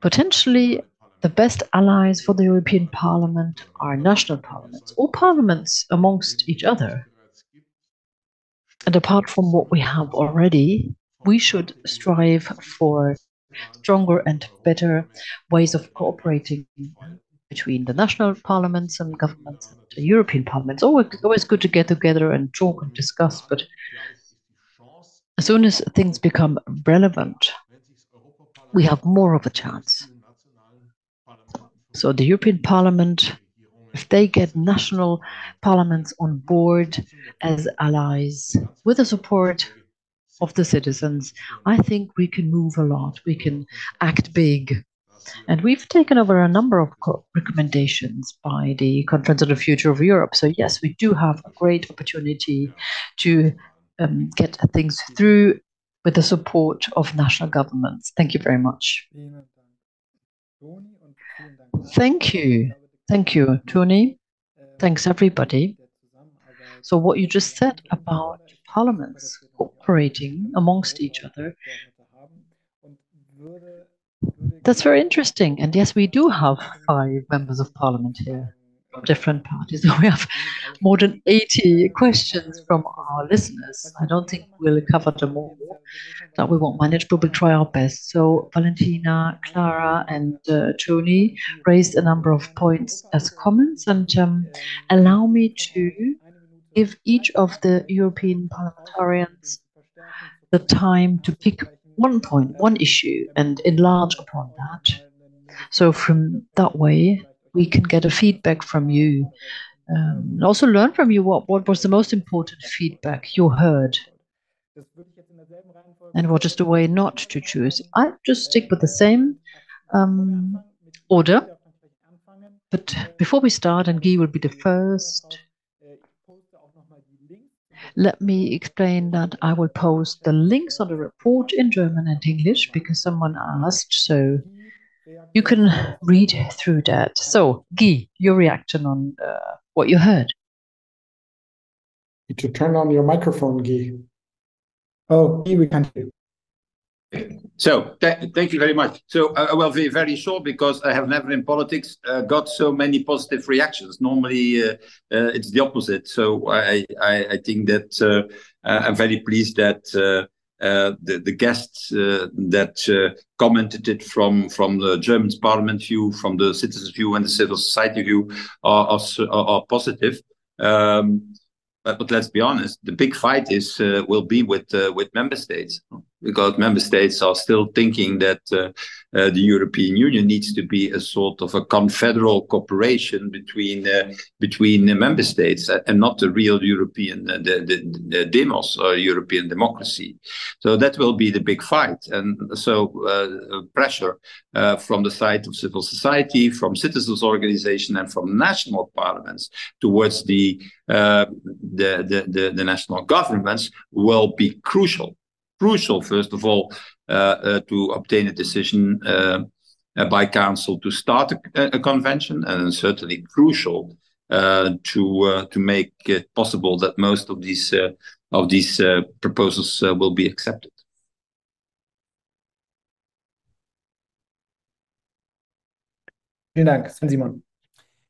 Potentially, the best allies for the European Parliament are national parliaments or parliaments amongst each other. And apart from what we have already, we should strive for stronger and better ways of cooperating between the national parliaments and governments and the European parliaments. Always, always good to get together and talk and discuss, but as soon as things become relevant, we have more of a chance. So the European Parliament, if they get national parliaments on board as allies with the support of the citizens, I think we can move a lot. We can act big. And we've taken over a number of recommendations by the Conference on the Future of Europe. So, yes, we do have a great opportunity to um, get things through with the support of national governments. Thank you very much. Thank you. Thank you, Tony. Thanks, everybody. So, what you just said about parliaments cooperating amongst each other, that's very interesting. And yes, we do have five members of parliament here from different parties. [LAUGHS] We have more than 80 questions from our listeners. I don't think we'll cover them all. That we won't manage, but we'll try our best. So Valentina, Clara, and uh, Tony raised a number of points as comments, and um, allow me to give each of the European parliamentarians the time to pick one point, one issue, and enlarge upon that. So from that way, we can get a feedback from you. Um, and also learn from you what, what was the most important feedback you heard and what is the way not to choose. I just stick with the same um, order. But before we start, and Guy will be the first, let me explain that I will post the links on the report in German and English because someone asked. So you can read through that. So, Guy, your reaction on uh, what you heard. Need to turn on your microphone, Guy. Oh, Guy, we can't hear. So, th thank you very much. So, uh, I will be very short because I have never in politics uh, got so many positive reactions. Normally, uh, uh it's the opposite. So, I I, I think that uh, I'm very pleased that uh, the, the guests uh, that uh, commented it from from the German Parliament view, from the citizens view, and the civil society view are are, are positive. Um, but, but let's be honest, the big fight is will be with with member states because member states are still thinking that uh, uh, the European Union needs to be a sort of a confederal cooperation between uh, between the member states and not the real European uh, the, the, the demos or European democracy. So that will be the big fight, and so uh, pressure uh, from the side of civil society, from citizens' organization, and from national parliaments towards the, the, the the national governments will be crucial crucial, first of all, uh, uh, to obtain a decision uh, by council to start a, a, convention, and certainly crucial to to make it possible that most of these of these proposals will be accepted. Vielen Dank, Simon.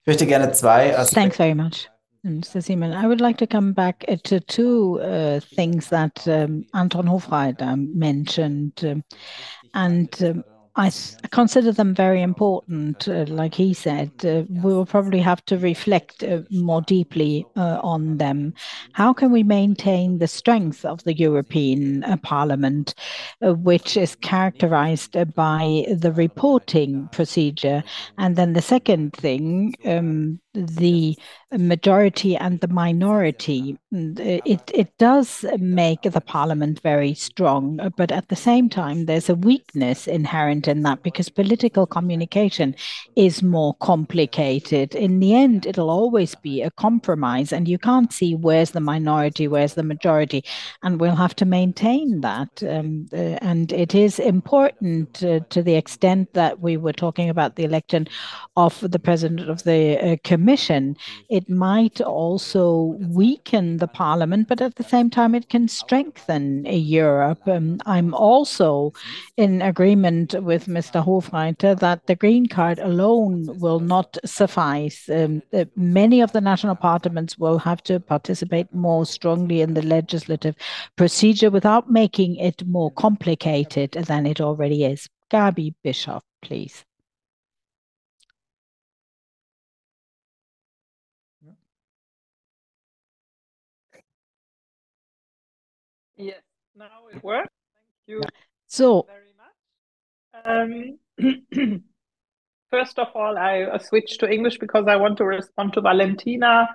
Ich möchte gerne zwei Thanks very much. Mr. Simon, I would like to come back uh, to two uh, things that um, Anton Hofreiter mentioned. Um, and um, I consider them very important. Uh, like he said, uh, we will probably have to reflect uh, more deeply uh, on them. How can we maintain the strength of the European Parliament, which is characterized by the reporting procedure? And then the second thing, um, the majority and the minority. It, it does make the parliament very strong, but at the same time, there's a weakness inherent in that because political communication is more complicated. In the end, it'll always be a compromise, and you can't see where's the minority, where's the majority, and we'll have to maintain that. Um, uh, and it is important uh, to the extent that we were talking about the election of the president of the uh, Commission, it might also weaken the Parliament, but at the same time, it can strengthen Europe. Um, I'm also in agreement with Mr. Hofreiter that the green card alone will not suffice. Um, uh, many of the national parliaments will have to participate more strongly in the legislative procedure without making it more complicated than it already is. Gaby Bischoff, please. It. Thank you so, very much. Um, [CLEARS THROAT] first of all, I switched to English because I want to respond to Valentina.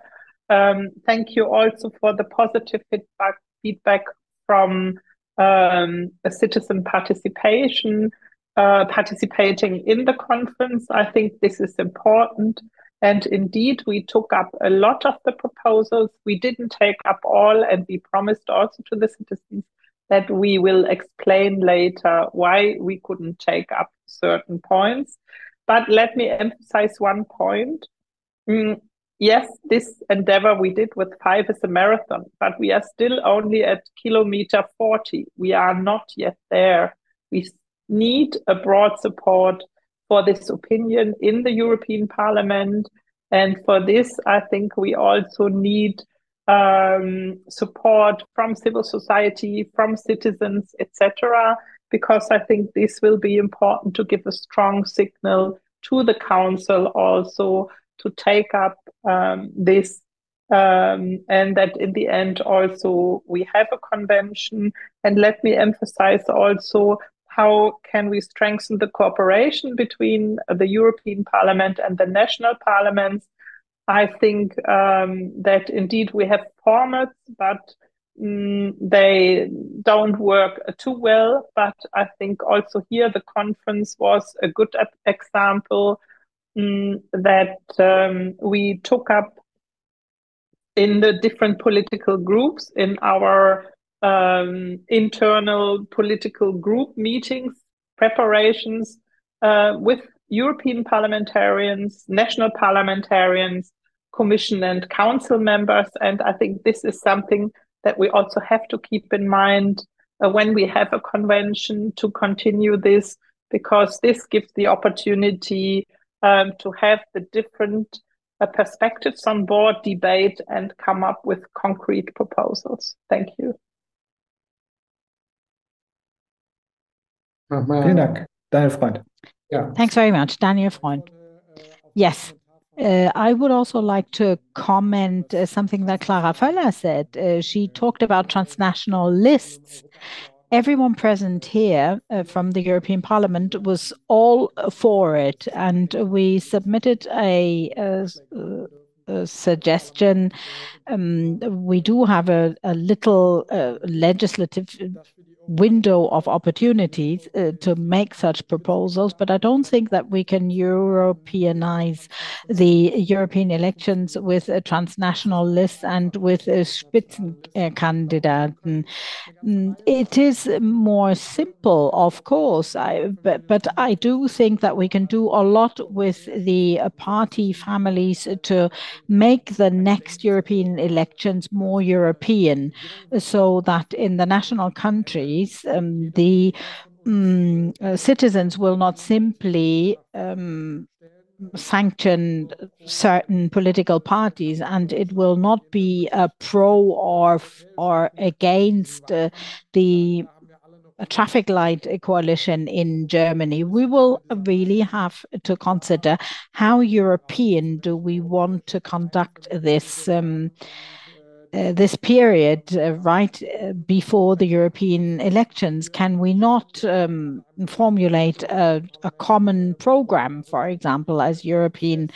Um, thank you also for the positive feedback, feedback from um, citizen participation, uh, participating in the conference. I think this is important. And indeed, we took up a lot of the proposals. We didn't take up all, and we promised also to the citizens that we will explain later why we couldn't take up certain points. But let me emphasize one point. Mm, yes, this endeavor we did with five is a marathon, but we are still only at kilometer 40. We are not yet there. We need a broad support for this opinion in the European Parliament. And for this, I think we also need um, support from civil society, from citizens, etc., because I think this will be important to give a strong signal to the council also to take up um, this um, and that in the end also we have a convention. And let me emphasize also how can we strengthen the cooperation between the European Parliament and the national parliaments? I think um, that indeed we have formats, but um, they don't work too well. But I think also here the conference was a good example um, that we took up in the different political groups in our um, internal political group meetings, preparations uh, with European parliamentarians, national parliamentarians, commission and council members. And I think this is something that we also have to keep in mind uh, when we have a convention to continue this, because this gives the opportunity um, to have the different uh, perspectives on board, debate, and come up with concrete proposals. Thank you. Vielen Dank. Freund. Yeah. Thanks very much, Daniel Freund. Yes. Uh, I would also like to comment uh, something that Clara Föller said. Uh, she talked about transnational lists. everyone present here from the European Parliament was all for it, and we submitted a, suggestion. Um, we do have a, little legislative window of opportunities uh, to make such proposals, but I don't think that we can Europeanize the European elections with a transnational list and with a Spitzenkandidaten. Mm, it is more simple, of course, I, but, but I do think that we can do a lot with the party families to make the next European elections more European so that in the national countries um, the um, uh, citizens will not simply um, sanction certain political parties and it will not be pro or or against uh, the traffic light coalition in Germany, we will really have to consider how European do we want to conduct this um, this period uh, right uh, before the European elections, can we not um, formulate a, a, common program, for example, as European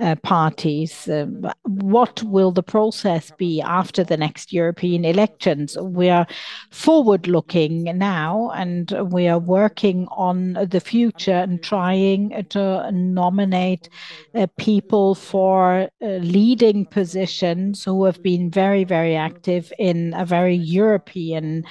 uh, parties? Um, what will the process be after the next European elections? We are forward looking now and we are working on the future and trying to nominate uh, people for uh, leading positions who have been very, very active in a very European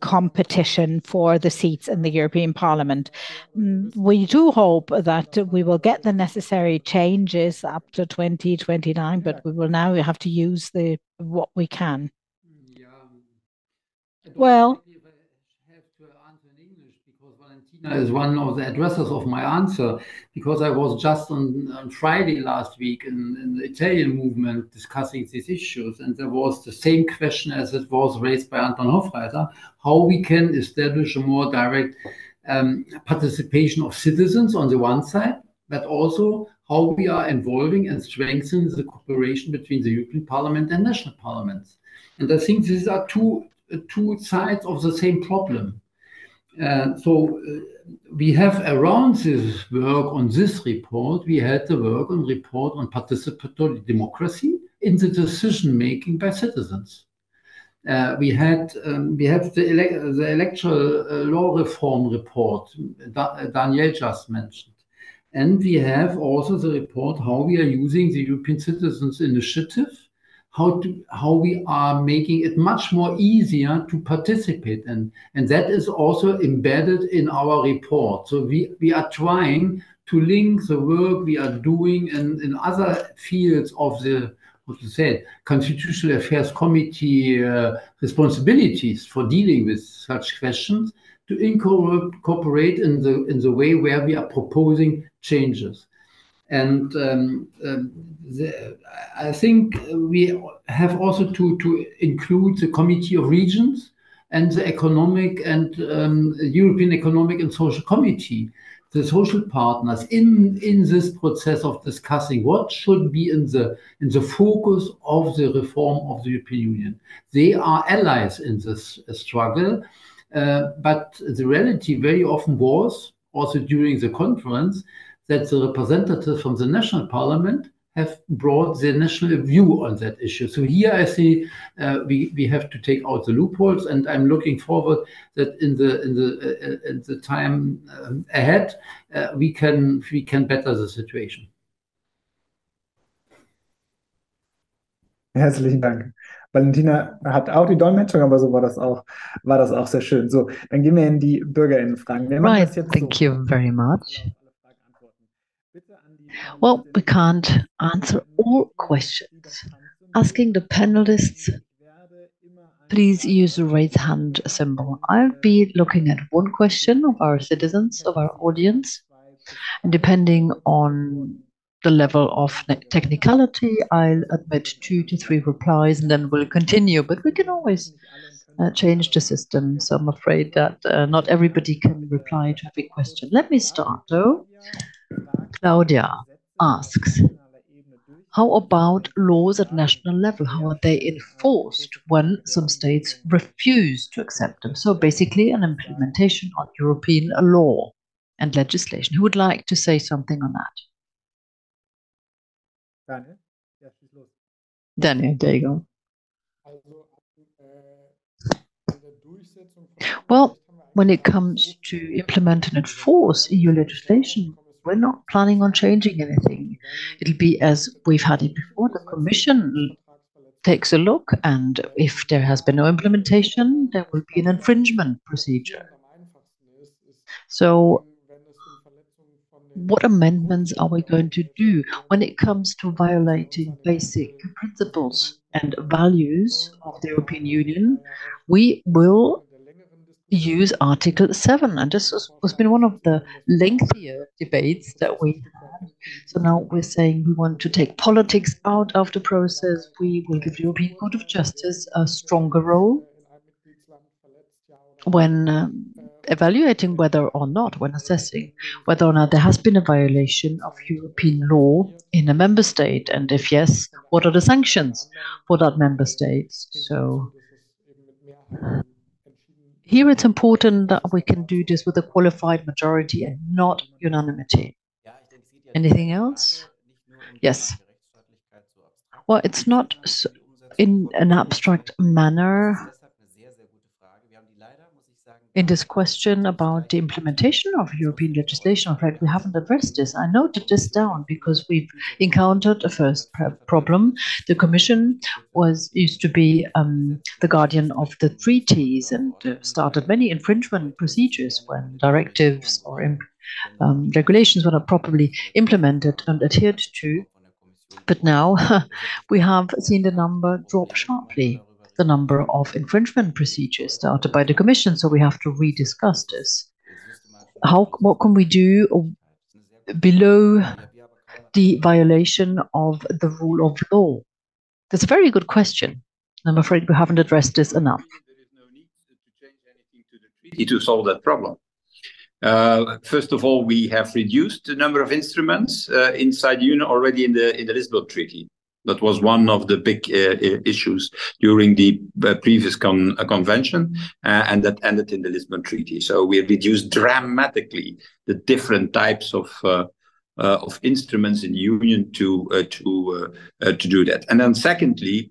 competition for the seats in the European Parliament. Mm, we do hope that we will get the necessary changes up to 2029, but we will now have to use the what we can. Well, is one of the addresses of my answer because I was just on, on Friday last week in, in, the Italian movement discussing these issues, and there was the same question as it was raised by Anton Hofreiter: how we can establish a more direct um, participation of citizens on the one side, but also how we are involving and strengthening the cooperation between the European Parliament and national parliaments. And I think these are two, two sides of the same problem. So uh, we have around this work on this report, we had the work on report on participatory democracy in the decision making by citizens. Uh, we had um, we have the, ele the electoral uh, law reform report da Daniel just mentioned, and we have also the report how we are using the European Citizens Initiative, how to how we are making it much more easier to participate in, and that is also embedded in our report. So we we are trying to link the work we are doing in, in other fields of the what you said, Constitutional Affairs Committee uh, responsibilities for dealing with such questions to incorporate in the in the way where we are proposing changes. And um, um, the, I think we have also to, to include the Committee of Regions and the Economic and um, European Economic and Social Committee the social partners in in this process of discussing what should be in the in the focus of the reform of the European Union. They are allies in this struggle, uh, but the reality very often was also during the conference that the representatives from the national parliament have brought their national view on that issue. So here I see uh, we we have to take out the loopholes, and I'm looking forward that in the in the uh, in the time um, ahead uh, we can we can better the situation. Herzlichen Dank. Valentina hat auch die Dolmetschung, aber so war das auch, war das auch sehr schön. So, dann gehen wir in die BürgerInnenfragen. Wir right, thank so. you very much. Well, we can't answer all questions. Asking the panelists, please use the raise hand symbol. I'll be looking at one question of our citizens, of our audience, and depending on the level of technicality, I'll admit two to three replies and then we'll continue. But we can always uh, change the system. So I'm afraid that uh, not everybody can reply to every question. Let me start though. Claudia asks, How about laws at national level? How are they enforced when some states refuse to accept them? So basically, an implementation on European law and legislation. Who would like to say something on that? Daniel? Daniel, there you go. Well, when it comes to implement and enforce EU legislation, we're not planning on changing anything. It'll be as we've had it before. The Commission takes a look, and if there has been no implementation, there will be an infringement procedure. So what amendments are we going to do when it comes to violating basic principles and values of the European Union? We will use Article 7. And this was, has been one of the lengthier debates that we had. So now we're saying we want to take politics out of the process. We will give the European Court of Justice a stronger role when um, evaluating whether or not, when assessing whether or not there has been a violation of European law in a member state. And if yes, what are the sanctions for that member state? So here it's important that we can do this with a qualified majority and not unanimity. Anything else? Yes. Well, it's not in an abstract manner in this question about the implementation of European legislation. In we haven't addressed this. I noted this down because we've encountered a first problem. The Commission was used to be um, the guardian of the treaties and uh, started many infringement procedures when directives or um, regulations were not properly implemented and adhered to. But now [LAUGHS] we have seen the number drop sharply the number of infringement procedures started by the Commission, so we have to rediscuss this. How what can we do below the violation of the rule of law? That's a very good question. I'm afraid we haven't addressed this enough. To solve that problem. Uh, first of all, we have reduced the number of instruments uh, inside Union already in the in the Lisbon Treaty. That was one of the big uh, issues during the uh, previous con uh, convention, uh, and that ended in the Lisbon Treaty. So we reduced dramatically the different types of uh, uh, of instruments in the union to to to do that. And then secondly,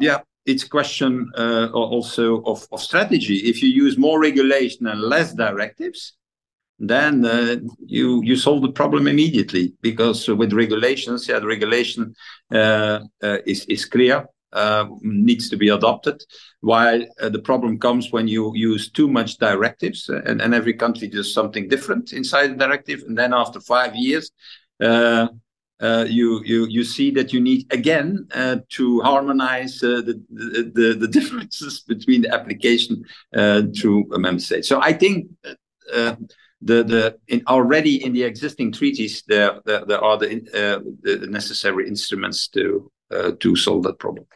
yeah, it's a question also of, of strategy. If you use more regulation and less directives, then uh, you you solve the problem immediately because with regulations, yeah, the regulation uh, uh, is is clear, uh, needs to be adopted. While uh, the problem comes when you use too much directives, uh, and, and every country does something different inside the directive, and then after five years. you you you see that you need again to harmonize the, the the [LAUGHS] differences between the application to a member state. So I think the the in already in the existing treaties there there, there are the, uh, the necessary instruments to uh, to solve that problem.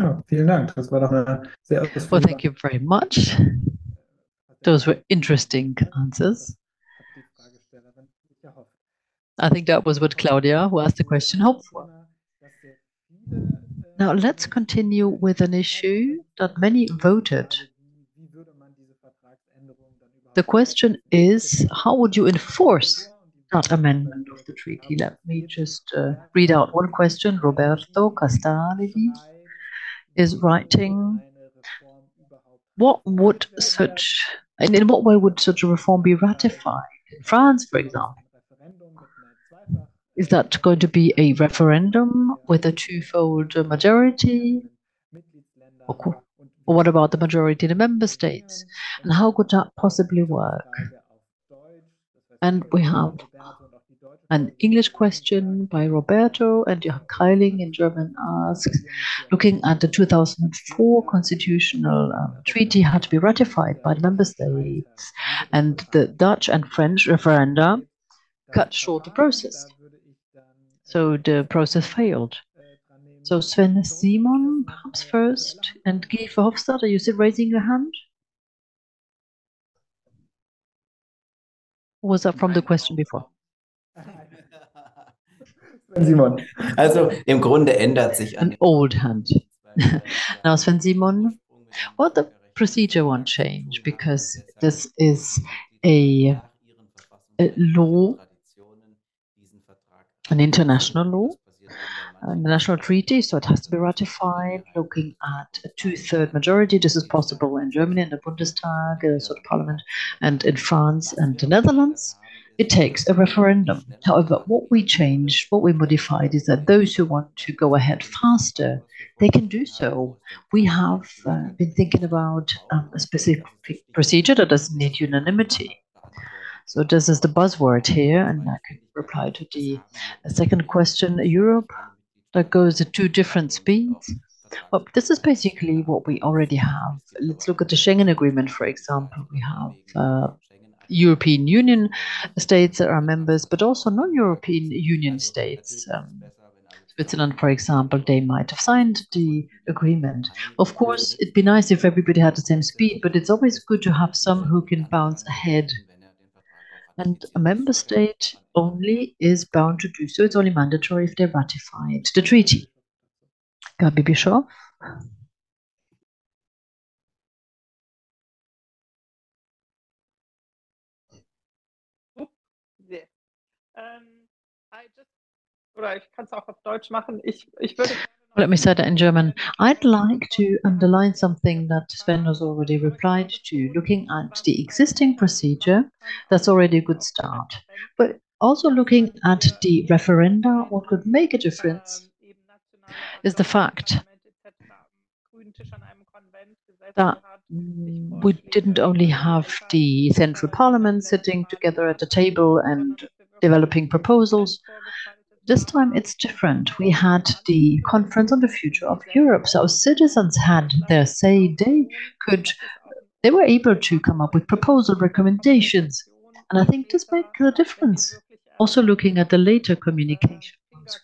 Oh, vielen Dank. Das war doch eine sehr Well, thank you very much. Those were interesting answers. I think that was what Claudia, who asked the question, hoped for. Now let's continue with an issue that many voted the question is, how would you enforce that amendment of the treaty? Let me just uh, read out one question. Roberto Castaldi is writing, what would such, and in what way would such a reform be ratified? In France, for example, is that going to be a referendum with a twofold majority? What about the majority of the member states? And how could that possibly work? And we have an English question by Roberto and Johann Keiling in German asks, looking at the 2004 constitutional um, treaty had to be ratified by the member states, and the Dutch and French referenda cut short the process. So the process failed. So Sven Simon, perhaps first, and Guy Verhofstadt, are you still raising your hand? Or was that from the question before? Sven Simon. Also im Grunde ändert sich an old hand. [LAUGHS] now, Sven Simon, well, the procedure won't change because this is a, a law, an international law, a national treaty, so it has to be ratified, looking at a two-third majority. This is possible in Germany in the Bundestag, a sort of parliament, and in France and the Netherlands it takes a referendum. However, what we changed, what we modified is that those who want to go ahead faster, they can do so. We have uh, been thinking about um, a specific procedure that doesn't need unanimity. So this is the buzzword here, and I can reply to the second question. Europe that goes at two different speeds. Well, this is basically what we already have. Let's look at the Schengen Agreement, for example. We have uh, European Union states that are members, but also non-European Union states. Um, Switzerland, for example, they might have signed the agreement. Of course, it'd be nice if everybody had the same speed, but it's always good to have some who can bounce ahead. And a member state only is bound to do so. It's only mandatory if they ratified the treaty. Gaby ähm, Bischoff. oder ich kann es auch auf Deutsch machen. Ich, ich würde Let me say that in German. I'd like to underline something that Sven has already replied to, looking at the existing procedure. That's already a good start. But also looking at the referenda, what could make a difference is the fact that we didn't only have the central parliament sitting together at the table and developing proposals, this time it's different. We had the conference on the future of Europe. So citizens had their say. They could, they were able to come up with proposal recommendations. And I think this made a difference. Also looking at the later communications,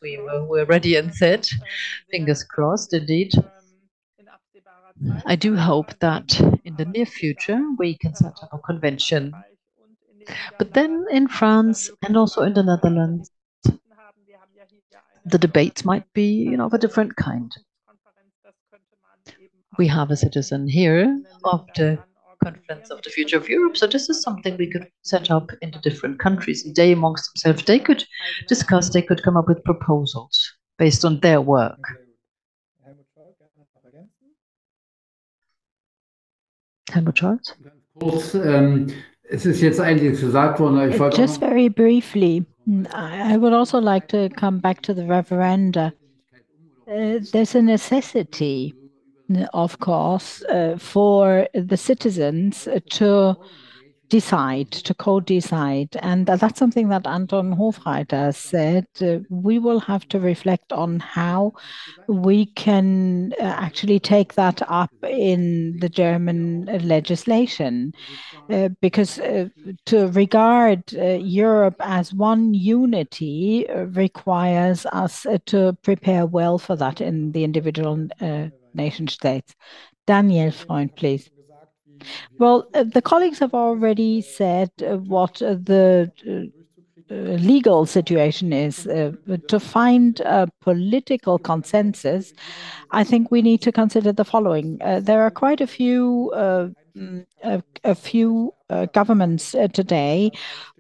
we were, were ready and set. Fingers crossed, indeed. I do hope that in the near future we can set up a convention. But then in France and also in the Netherlands, the debates might be, you know, of a different kind. We have a citizen here of the Conference of the Future of Europe, so this is something we could set up in the different countries. They amongst themselves, they could discuss, they could come up with proposals based on their work. Helmut Scholz? Ähm, äh, Just very briefly, I would also like to come back to the referenda. Uh, there's a necessity, of course, uh, for the citizens to decide, to co-decide. And that's something that Anton Hofreiter said. Uh, we will have to reflect on how we can uh, actually take that up in the German legislation. Uh, because uh, to regard uh, Europe as one unity uh, requires us to prepare well for that in the individual nation states. Daniel Freund, please. Well, uh, the colleagues have already said uh, what uh, the legal situation is. To find a political consensus, I think we need to consider the following. There are quite a few mm, a few Uh, governments uh, today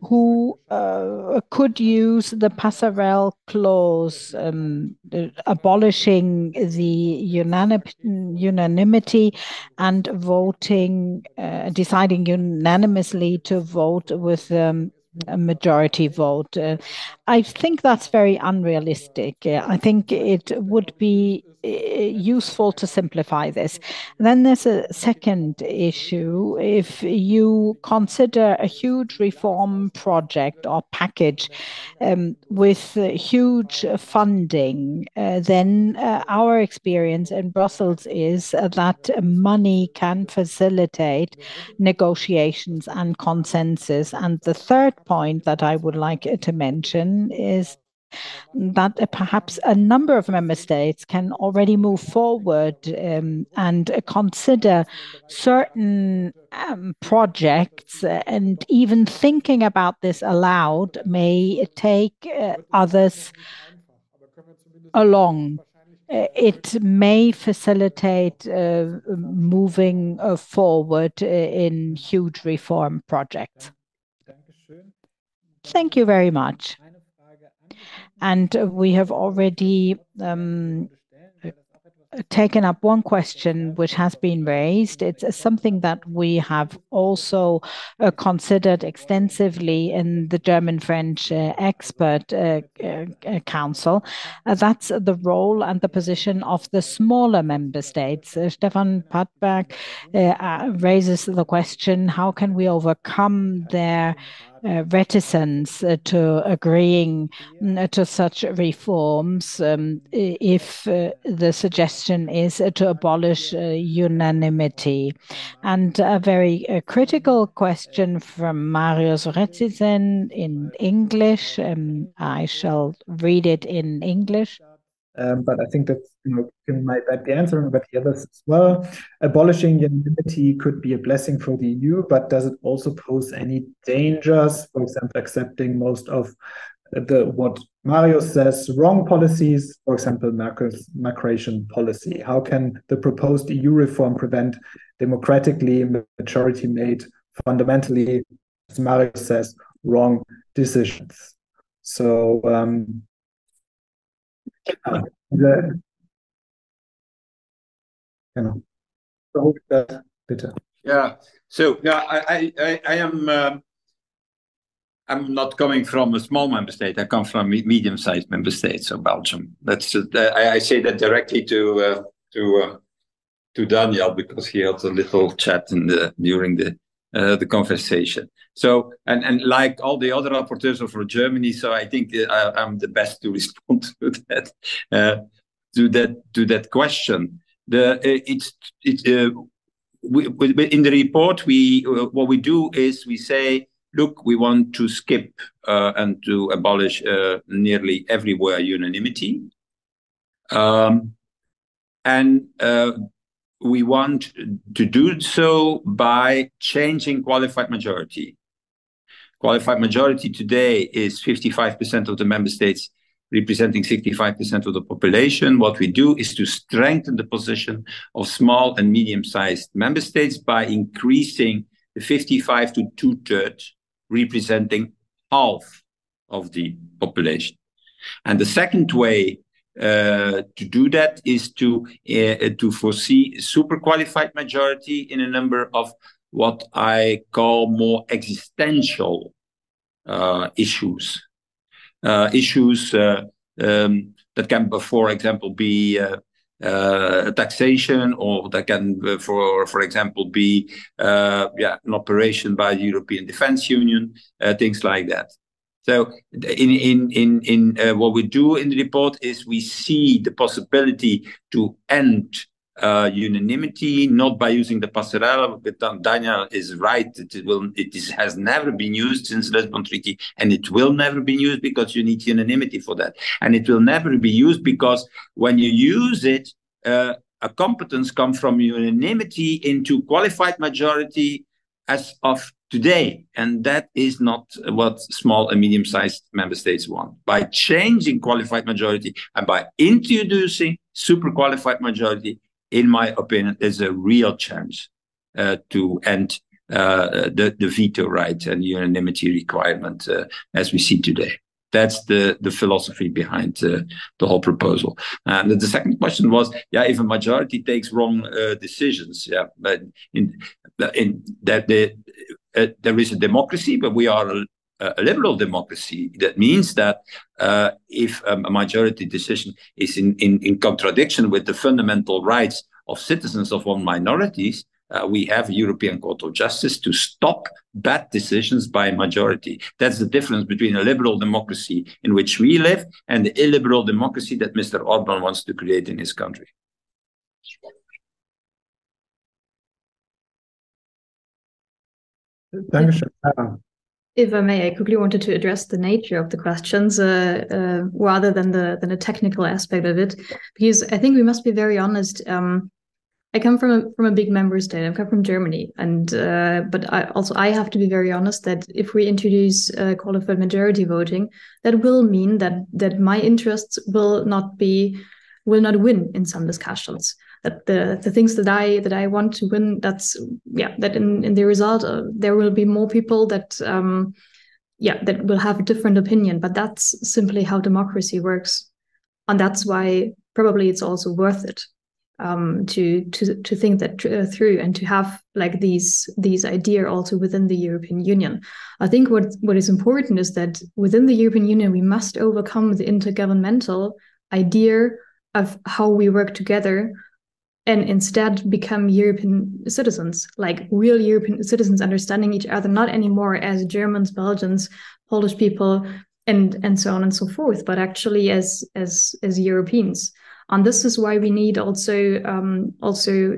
who uh, could use the passerelle clause, um, abolishing the unanimity and voting, deciding unanimously to vote with um, a majority vote. Uh, I think that's very unrealistic. Uh, I think it would be uh, useful to simplify this. Then there's a second issue. If you consider a huge reform project or package um, with uh, huge funding, uh, then our experience in Brussels is that money can facilitate negotiations and consensus. And the third point that I would like to mention is that uh, perhaps a number of member states can already move forward um, and uh, consider certain um, projects uh, and even thinking about this aloud may take uh, others along. It may facilitate moving forward in huge reform projects. Thank you very much. And we have already um, taken up one question which has been raised. It's something that we have also uh, considered extensively in the German-French uh, expert uh, council. That's the role and the position of the smaller member states. Stefan Padberg raises the question, how can we overcome their Uh, reticence uh, to agreeing uh, to such reforms um, if the suggestion is to abolish unanimity? Uh-huh. And a very critical question from Marius Retzisen in English. Um, I shall read it in English. Um, but I think that might be the answer, but the others as well. Abolishing unanimity could be a blessing for the EU, but does it also pose any dangers? For example, accepting most of the what Marius says, wrong policies, for example, migration policy. How can the proposed EU reform prevent democratically majority-made, fundamentally, as Marius says, wrong decisions? Um, uh, Yeah. So yeah, I I I am. Um, I'm not coming from a small member state. I come from a medium-sized member state, so Belgium. That's uh, I say that directly to uh, to uh, to Daniel because he had a little chat in the during the the conversation. So, and, and like all the other rapporteurs for Germany, so I think I'm the best to [LAUGHS] respond to that to that to that question. Uh, uh, in the report, uh, what we do is we say, look, we want to skip and to abolish nearly everywhere unanimity. Um, and we want to do so by changing qualified majority. Qualified majority today is 55% of the member states representing 65% of the population. What we do is to strengthen the position of small and medium-sized member states by increasing the 55 to two-thirds representing half of the population. And the second way uh, to do that is to uh, to foresee super qualified majority in a number of what I call more existential uh, issues. Uh, issues uh, um, that can, uh, for example, be taxation or that can, for for example, be yeah an operation by the European Defence Union, things like that. So, in in in in what we do in the report is we see the possibility to end Uh, unanimity, not by using the passerelle. But Daniel is right. It has never been used since the Lisbon Treaty, and it will never be used because you need unanimity for that. And it will never be used because when you use it, uh, a competence comes from unanimity into qualified majority as of today. And that is not what small and medium-sized member states want. By changing qualified majority and by introducing super qualified majority, in my opinion, there's a real chance uh, to end uh, the veto right and unanimity requirement uh, as we see today. That's the the philosophy behind the whole proposal. And the second question was, yeah, if a majority takes wrong decisions, yeah, but in that there is a democracy, but we are liberal democracy. That means that uh, if a majority decision is in in, in, contradiction with the fundamental rights of citizens of one minorities, uh, we have a European Court of Justice to stop bad decisions by majority. That's the difference between a liberal democracy in which we live and the illiberal democracy that Mr. Orbán wants to create in his country. If I may, I quickly wanted to address the nature of the questions rather than the than a technical aspect of it, because I think we must be very honest. I come from a from a big member state. I come from Germany, and uh, but I also I have to be very honest that if we introduce uh, qualified majority voting, that will mean that that my interests will not be will not win in some discussions. That the the things that I that I want to win, that's yeah, that in in the result uh, there will be more people that um, yeah that will have a different opinion. But that's simply how democracy works, and that's why probably it's also worth it um, to to to think that uh, through and to have like these these idea also within the European Union. I think what what is important is that within the European Union we must overcome the intergovernmental idea of how we work together and instead become European citizens, like real European citizens, understanding each other not anymore as Germans, Belgians, Polish people, and and so on and so forth, but actually as as as Europeans. And this is why we need also um, also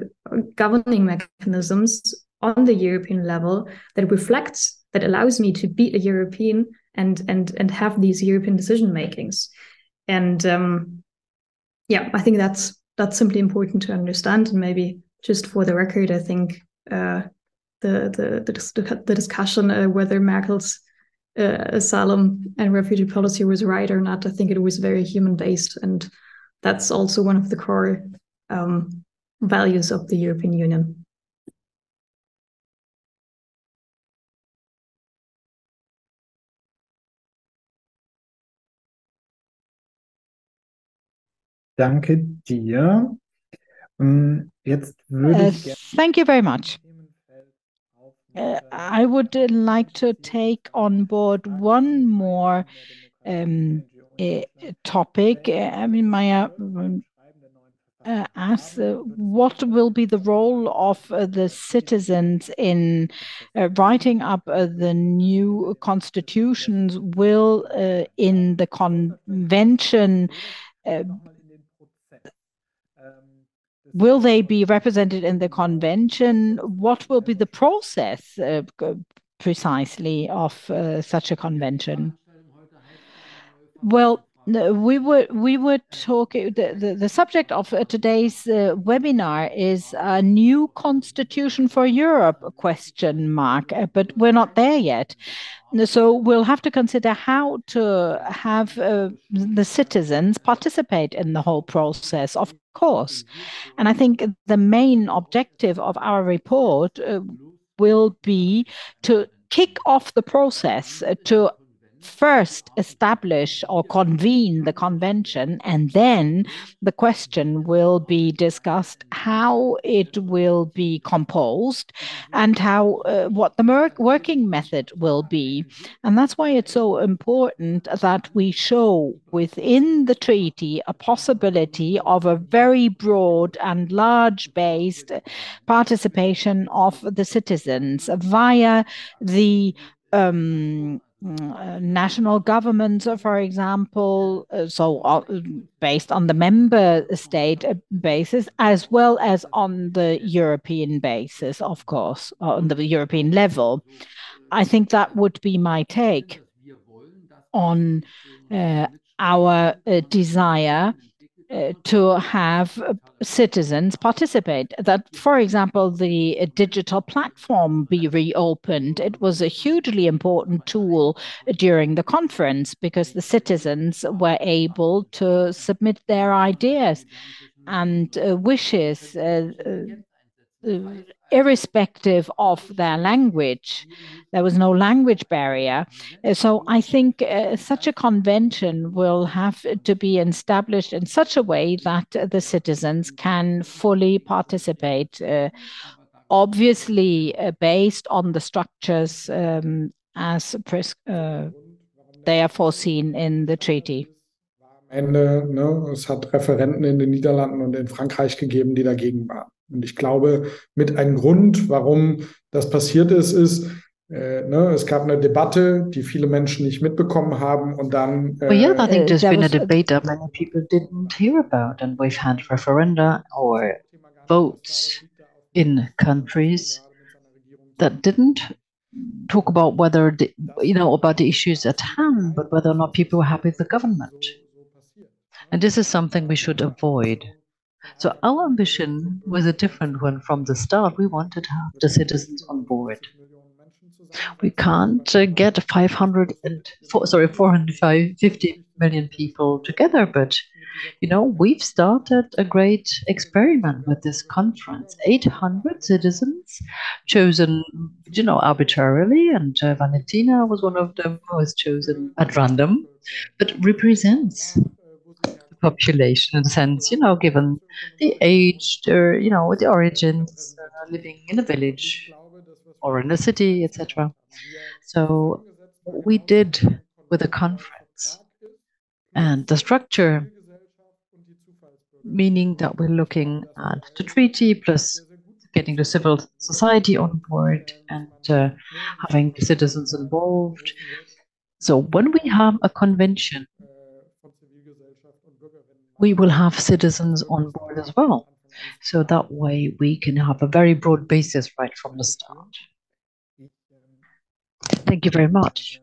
governing mechanisms on the European level that reflects that allows me to be a European and and and have these European decision makings. And um, yeah, I think that's that's simply important to understand. And maybe just for the record, I think uh, the, the the the discussion uh, whether Merkel's uh, asylum and refugee policy was right or not, I think it was very human based and that's also one of the core um, values of the European Union. Danke dir. Um, jetzt würde uh, thank you very much. Uh, I would uh, like to take on board one more um, topic. I mean, Maya uh, asks uh, what will be the role of uh, the citizens in uh, writing up uh, the new constitutions? Will uh, in the convention will they be represented in the convention? What will be the process uh, precisely of uh, such a convention? Well, we were we were talking. The, the, the subject of uh, today's uh, webinar is a new constitution for Europe? Question mark. Uh, but we're not there yet. So we'll have to consider how to have uh, the citizens participate in the whole process, of course. And I think the main objective of our report uh, will be to kick off the process uh, to first establish or convene the convention, and then the question will be discussed how it will be composed and how uh, what the working method will be. And that's why it's so important that we show within the treaty a possibility of a very broad and large based participation of the citizens via the um, national governments, uh, for example, uh, so uh, based on the member state uh, basis, as well as on the European basis, of course, on the European level. I think that would be my take on uh, our desire uh, to have citizens participate. That, for example, the digital platform be reopened. It was a hugely important tool during the conference because the citizens were able to submit their ideas and uh, wishes. Uh, uh, irrespective of their language. There was no language barrier. Uh, so I think uh, such a convention will have to be established in such a way that uh, the citizens can fully participate, uh, obviously uh, based on the structures um, as uh, they are foreseen in the treaty. Ende, ne, es hat Referenten in den Niederlanden und in Frankreich gegeben, die dagegen waren. Und ich glaube, mit einem Grund, warum das passiert ist, ist, äh, ne, es gab eine Debatte, die viele Menschen nicht mitbekommen haben und dann. Äh, well, yeah, I think there's been a debate that many [LAUGHS] people didn't hear about, and we've had referenda or votes in countries that didn't talk about whether the, you know about the issues at hand, but whether or not people were happy with the government. And this is something we should avoid So our ambition was a different one from the start. We wanted to have the citizens on board. We can't uh, get 500 and four, sorry 450 million people together, but you know we've started a great experiment with this conference. 800 citizens chosen, you know, arbitrarily, and uh, Valentina was one of them who was chosen at random, but represents population in a sense, you know, given the age, or, you know, the origins, uh, living in a village or in a city, etc. So we did with a conference and the structure, meaning that we're looking at the treaty plus getting the civil society on board and uh, having citizens involved. So when we have a convention, we will have citizens on board as well. So that way we can have a very broad basis right from the start. Thank you very much.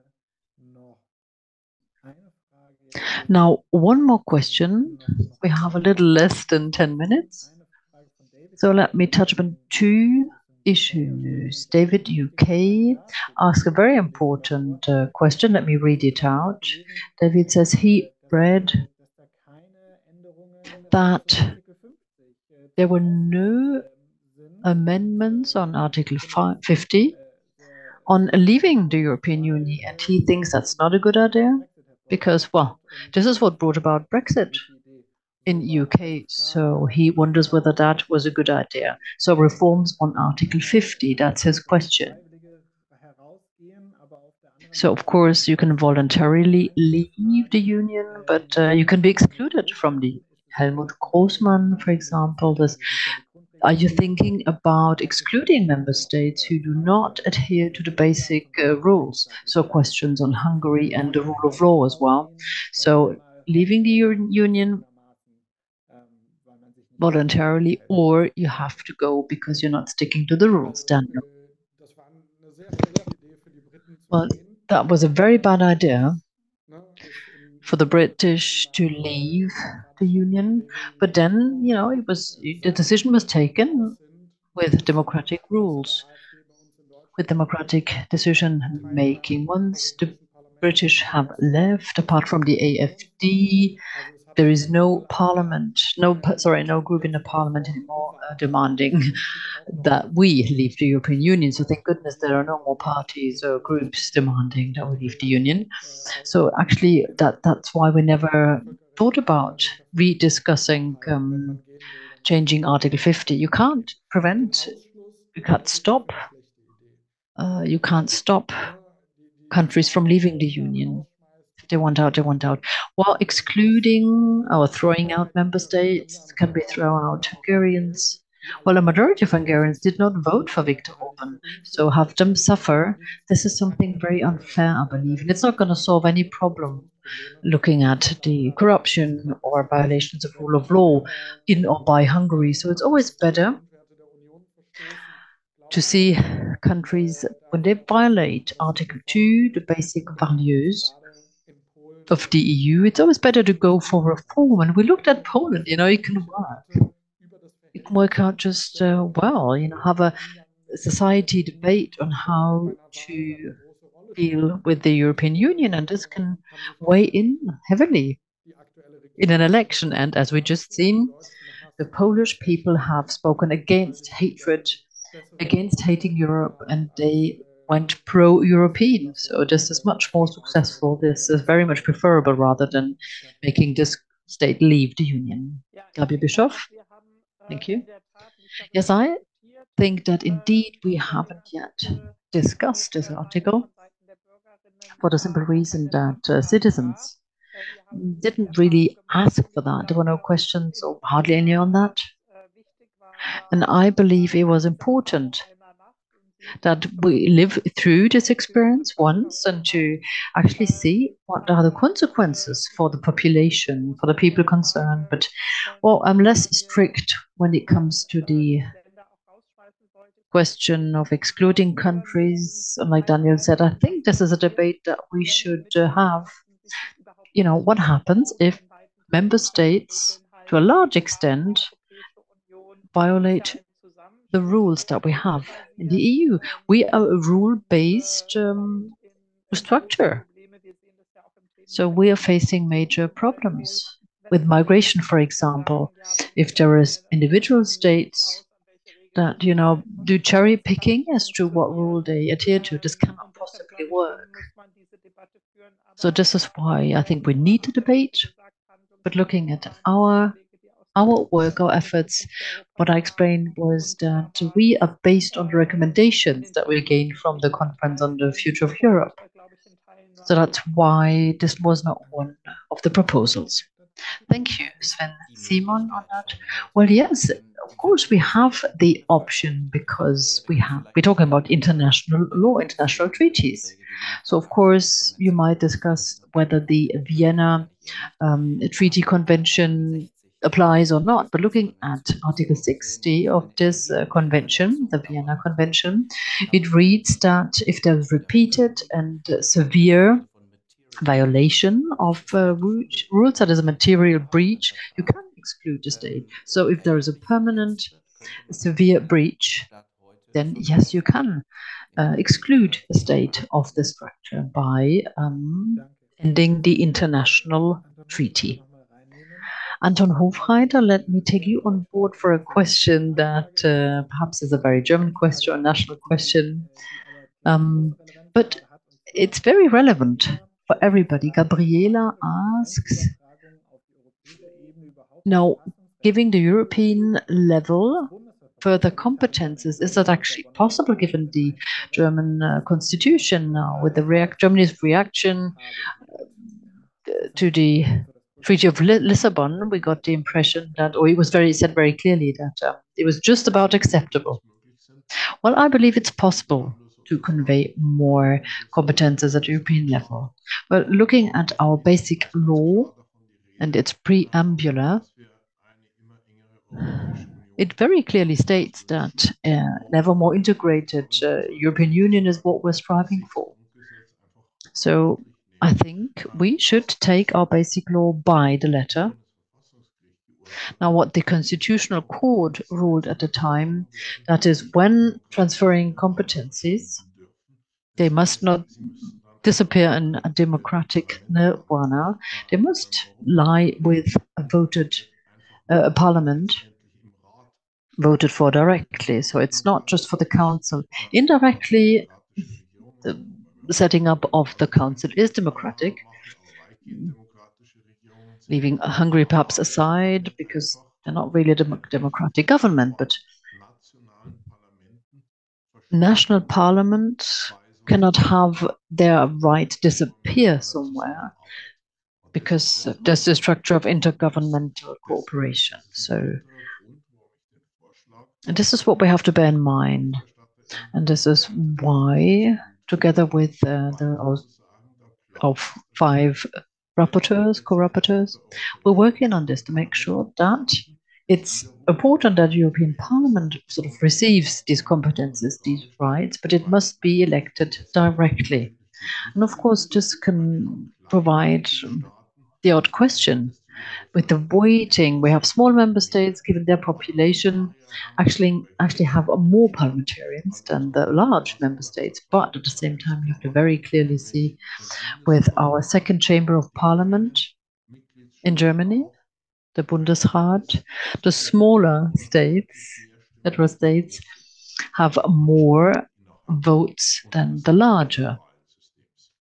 Now, one more question. We have a little less than 10 minutes. So let me touch upon two issues. David UK asked a very important uh, question. Let me read it out. David says he read that there were no amendments on Article 50 on leaving the European Union, and he thinks that's not a good idea because, well, this is what brought about Brexit in UK. So he wonders whether that was a good idea. So reforms on Article 50, that's his question. So of course you can voluntarily leave the union, but uh, you can be excluded from the Helmut Grossmann, for example, this are you thinking about excluding member states who do not adhere to the basic uh, rules? So questions on Hungary and the rule of law as well. So leaving the union voluntarily, or you have to go because you're not sticking to the rules, Daniel. Well, that was a very bad idea for the British to leave the union. But then, you know, it was the decision was taken with democratic rules, with democratic decision making. Once the British have left, apart from the AFD, there is no parliament, no sorry, no group in the parliament anymore uh, demanding [LAUGHS] that we leave the European Union. So thank goodness there are no more parties or groups demanding that we leave the union. So actually, that that's why we never thought about rediscussing um, changing Article 50. You can't prevent, you can't stop, uh, you can't stop countries from leaving the union they want out, they want out. While excluding or throwing out member states can be thrown out Hungarians. Well, a majority of Hungarians did not vote for Viktor Orban, so have them suffer. This is something very unfair, I believe, and it's not going to solve any problem looking at the corruption or violations of rule of law in or by Hungary. So it's always better to see countries when they violate Article 2, the basic values, of the EU, it's always better to go for reform. And we looked at Poland, you know, it can work. It can work out just uh, well, you know, have a society debate on how to deal with the European Union, and this can weigh in heavily in an election. And as we just seen, the Polish people have spoken against hatred, against hating Europe, and they went pro-European. So this is much more successful. This is very much preferable rather than making this state leave the union. Gaby Bischoff, thank you. Yes, I think that indeed we haven't yet discussed this article for the simple reason that uh, citizens didn't really ask for that. There were no questions or hardly any on that. And I believe it was important that we live through this experience once and to actually see what are the consequences for the population, for the people concerned. But well, I'm less strict when it comes to the question of excluding countries. And like Daniel said, I think this is a debate that we should uh, have. You know, what happens if member states, to a large extent, violate the rules that we have in the EU. We are a rule-based um, structure. So we are facing major problems with migration, for example. If there is individual states that, you know, do cherry picking as to what rule they adhere to, this cannot possibly work. So this is why I think we need to debate. But looking at our our work, our efforts, what I explained was that we are based on the recommendations that we gained from the conference on the future of Europe. So that's why this was not one of the proposals. Thank you, Sven. Simon, on that. Well, yes, of course, we have the option because we have we're talking about international law, international treaties. So, of course, you might discuss whether the Vienna um, Treaty Convention applies or not. But looking at Article 60 of this uh, convention, the Vienna Convention, it reads that if there's repeated and severe violation of uh, rules, that is a material breach, you can exclude the state. So if there is a permanent severe breach, then yes, you can uh, exclude the state of the structure by um, ending the international treaty. Anton Hofreiter, let me take you on board for a question that uh, perhaps is a very German question or national question. Um, but it's very relevant for everybody. Gabriela asks, now, giving the European level further competences, is that actually possible given the German uh, constitution now with the react Germany's reaction uh, to the Treaty of Lisbon, we got the impression that, or it was very said very clearly that uh, it was just about acceptable. Well, I believe it's possible to convey more competences at European level. But looking at our basic law and its preambular, it very clearly states that uh, ever more integrated uh, European Union is what we're striving for. So I think we should take our basic law by the letter. Now, what the Constitutional Court ruled at the time, that is, when transferring competencies, they must not disappear in a democratic nirvana. They must lie with a voted uh, parliament voted for directly. So it's not just for the council. Indirectly, the setting up of the council is democratic, leaving Hungary perhaps aside because they're not really a dem democratic government, but national parliaments cannot have their right disappear somewhere because there's the structure of intergovernmental cooperation. So and this is what we have to bear in mind. And this is why together with uh, the five rapporteurs, co-rapporteurs, we're working on this to make sure that it's important that European Parliament sort of receives these competences, these rights, but it must be elected directly. And of course, this can provide the odd question with the weighting, we have small member states, given their population, actually actually have more parliamentarians than the large member states. But at the same time, you have to very clearly see with our second chamber of parliament in Germany, the Bundesrat, the smaller states, federal states, have more votes than the larger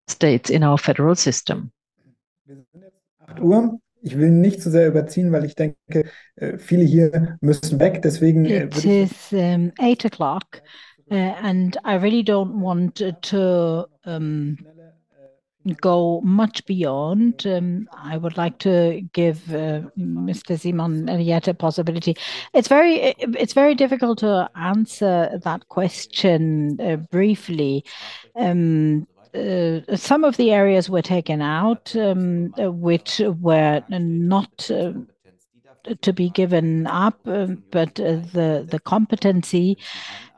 states in our federal system. Ich will nicht zu sehr überziehen, weil ich denke, äh, viele hier müssen weg. Deswegen. Äh, It is um, eight o'clock, uh, and I really don't want to um, go much beyond. Um, I would like to give uh, Mr. Simon yet a possibility. It's very it's very difficult to answer that question uh, briefly. Um, uh, some of the areas were taken out, um, which were not uh, to be given up, uh, but the the competency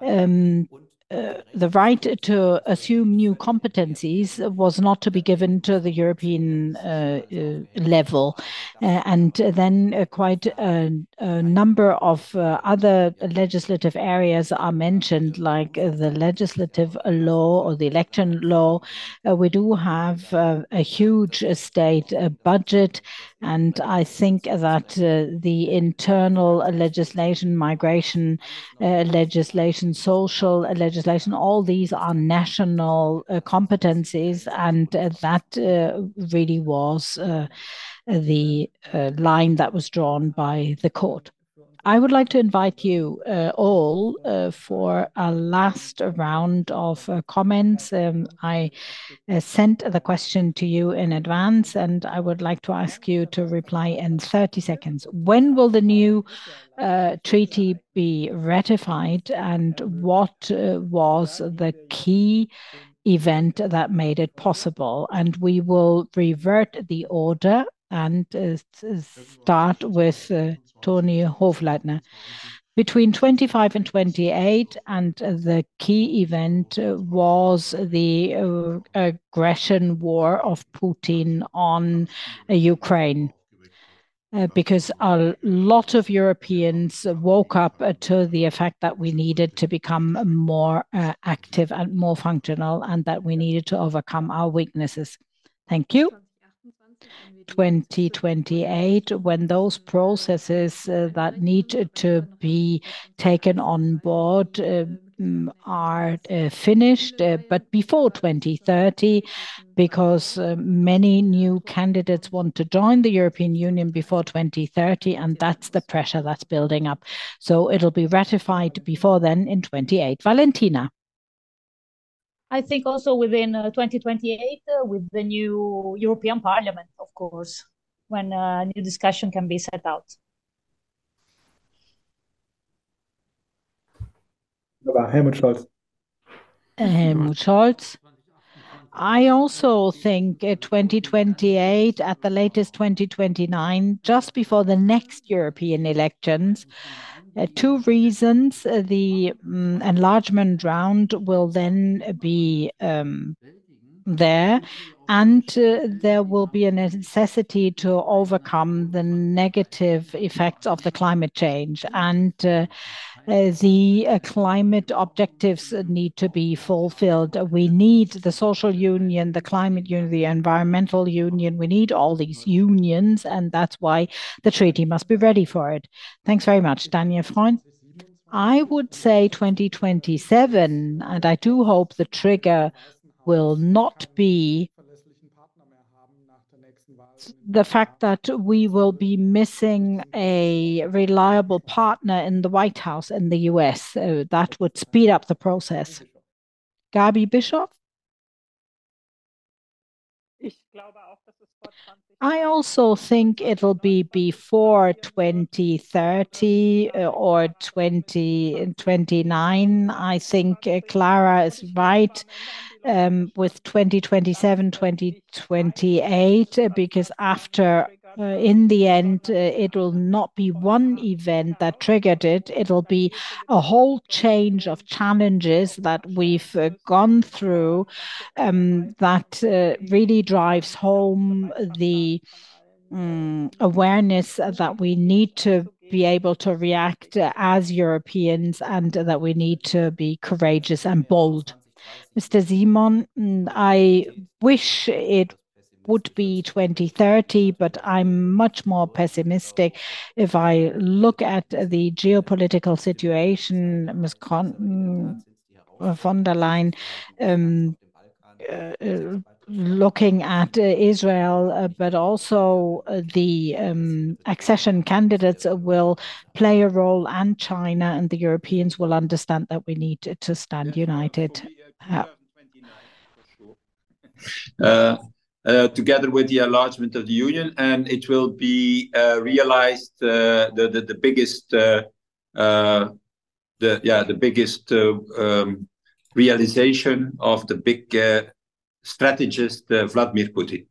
um, Uh, the right to assume new competencies was not to be given to the European uh, uh, level. And then quite a number of other legislative areas are mentioned, like the legislative law or the election law. We do have a huge state budget, and I think that the internal legislation, migration legislation, social legislation, all these are national uh, competencies, and uh, that uh, really was the line that was drawn by the court. I would like to invite you uh, all uh, for a last round of uh, comments. Um, I sent the question to you in advance, and I would like to ask you to reply in 30 seconds. When will the new treaty be ratified, and what was the key event that made it possible? And we will revert the order and uh, start with uh, Toni Hofreiter. Between 25 and 28, and the key event uh, was the aggression war of Putin on Ukraine. Because a lot of Europeans woke up to the effect that we needed to become more active and more functional, and that we needed to overcome our weaknesses. Thank you. 2028, when those processes uh, that need to be taken on board uh, mm, are uh, finished, but before 2030, because many new candidates want to join the European Union before 2030, and that's the pressure that's building up. So it'll be ratified before then in 2028. Valentina. I think also within uh, 2028, uh, with the new European Parliament, of course, when uh, a new discussion can be set out. Helmut Scholz. Helmut Scholz. I also think 2028, at the latest 2029, just before the next European elections. Uh, two reasons. Uh, the mm, enlargement round will then be um, there, and uh, there will be a necessity to overcome the negative effects of the climate change. Uh, the uh, climate objectives need to be fulfilled. We need the social union, the climate union, the environmental union. We need all these unions, and that's why the treaty must be ready for it. Thanks very much. Daniel Freund. I would say 2027, and I do hope the trigger will not be the fact that we will be missing a reliable partner in the White House in the U.S. So uh, That would speed up the process. Gaby Bischoff. I also think it'll be before 2030 uh, or 2029. I think uh, Clara is right um, with 2027, 2028, uh, because after, Uh, in the end, uh, it will not be one event that triggered it. It'll be a whole change of challenges that we've uh, gone through um, that really drives home the mm, awareness that we need to be able to react as Europeans and that we need to be courageous and bold. Mr. Simon, mm, I wish it would be 2030, but I'm much more pessimistic. If I look at the geopolitical situation, Ms. Mm, von der Leyen um, uh, uh, looking at uh, Israel, but also the um, accession candidates will play a role, and China and the Europeans will understand that we need to stand united. Uh, together with the enlargement of the Union, and it will be uh, realized uh, the biggest yeah, the biggest um, realization of the big strategist, Vladimir Putin.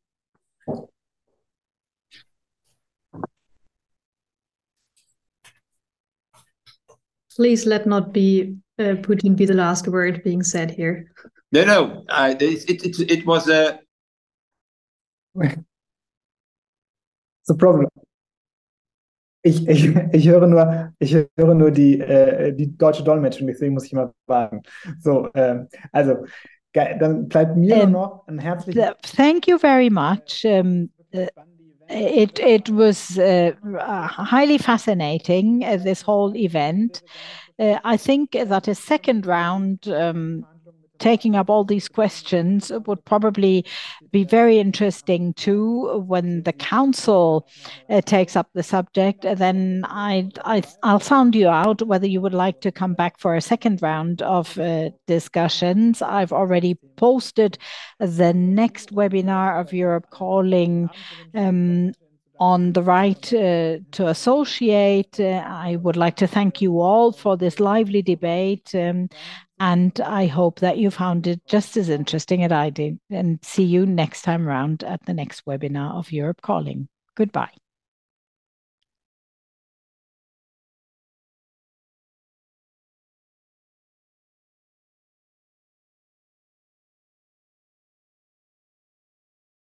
Please let not be uh, Putin be the last word being said here. No, no, uh, it, it, it was a. the problem. Ich, ich, ich höre nur, ich höre nur die, äh, die deutsche Dolmetschung, deswegen muss ich mal warten. So, äh, also, dann bleibt mir um, noch ein herzliches. Thank you very much. Um, uh, it it was uh, highly fascinating uh, this whole event. Uh, I think that a second round um, taking up all these questions would probably be very interesting too when the council uh, takes up the subject. Then I, I, I'll sound you out whether you would like to come back for a second round of uh, discussions. I've already posted the next webinar of Europe Calling um, on the right uh, to associate. Uh, I would like to thank you all for this lively debate. Um, and I hope that you found it just as interesting as I did. And see you next time round at the next webinar of Europe Calling. Goodbye.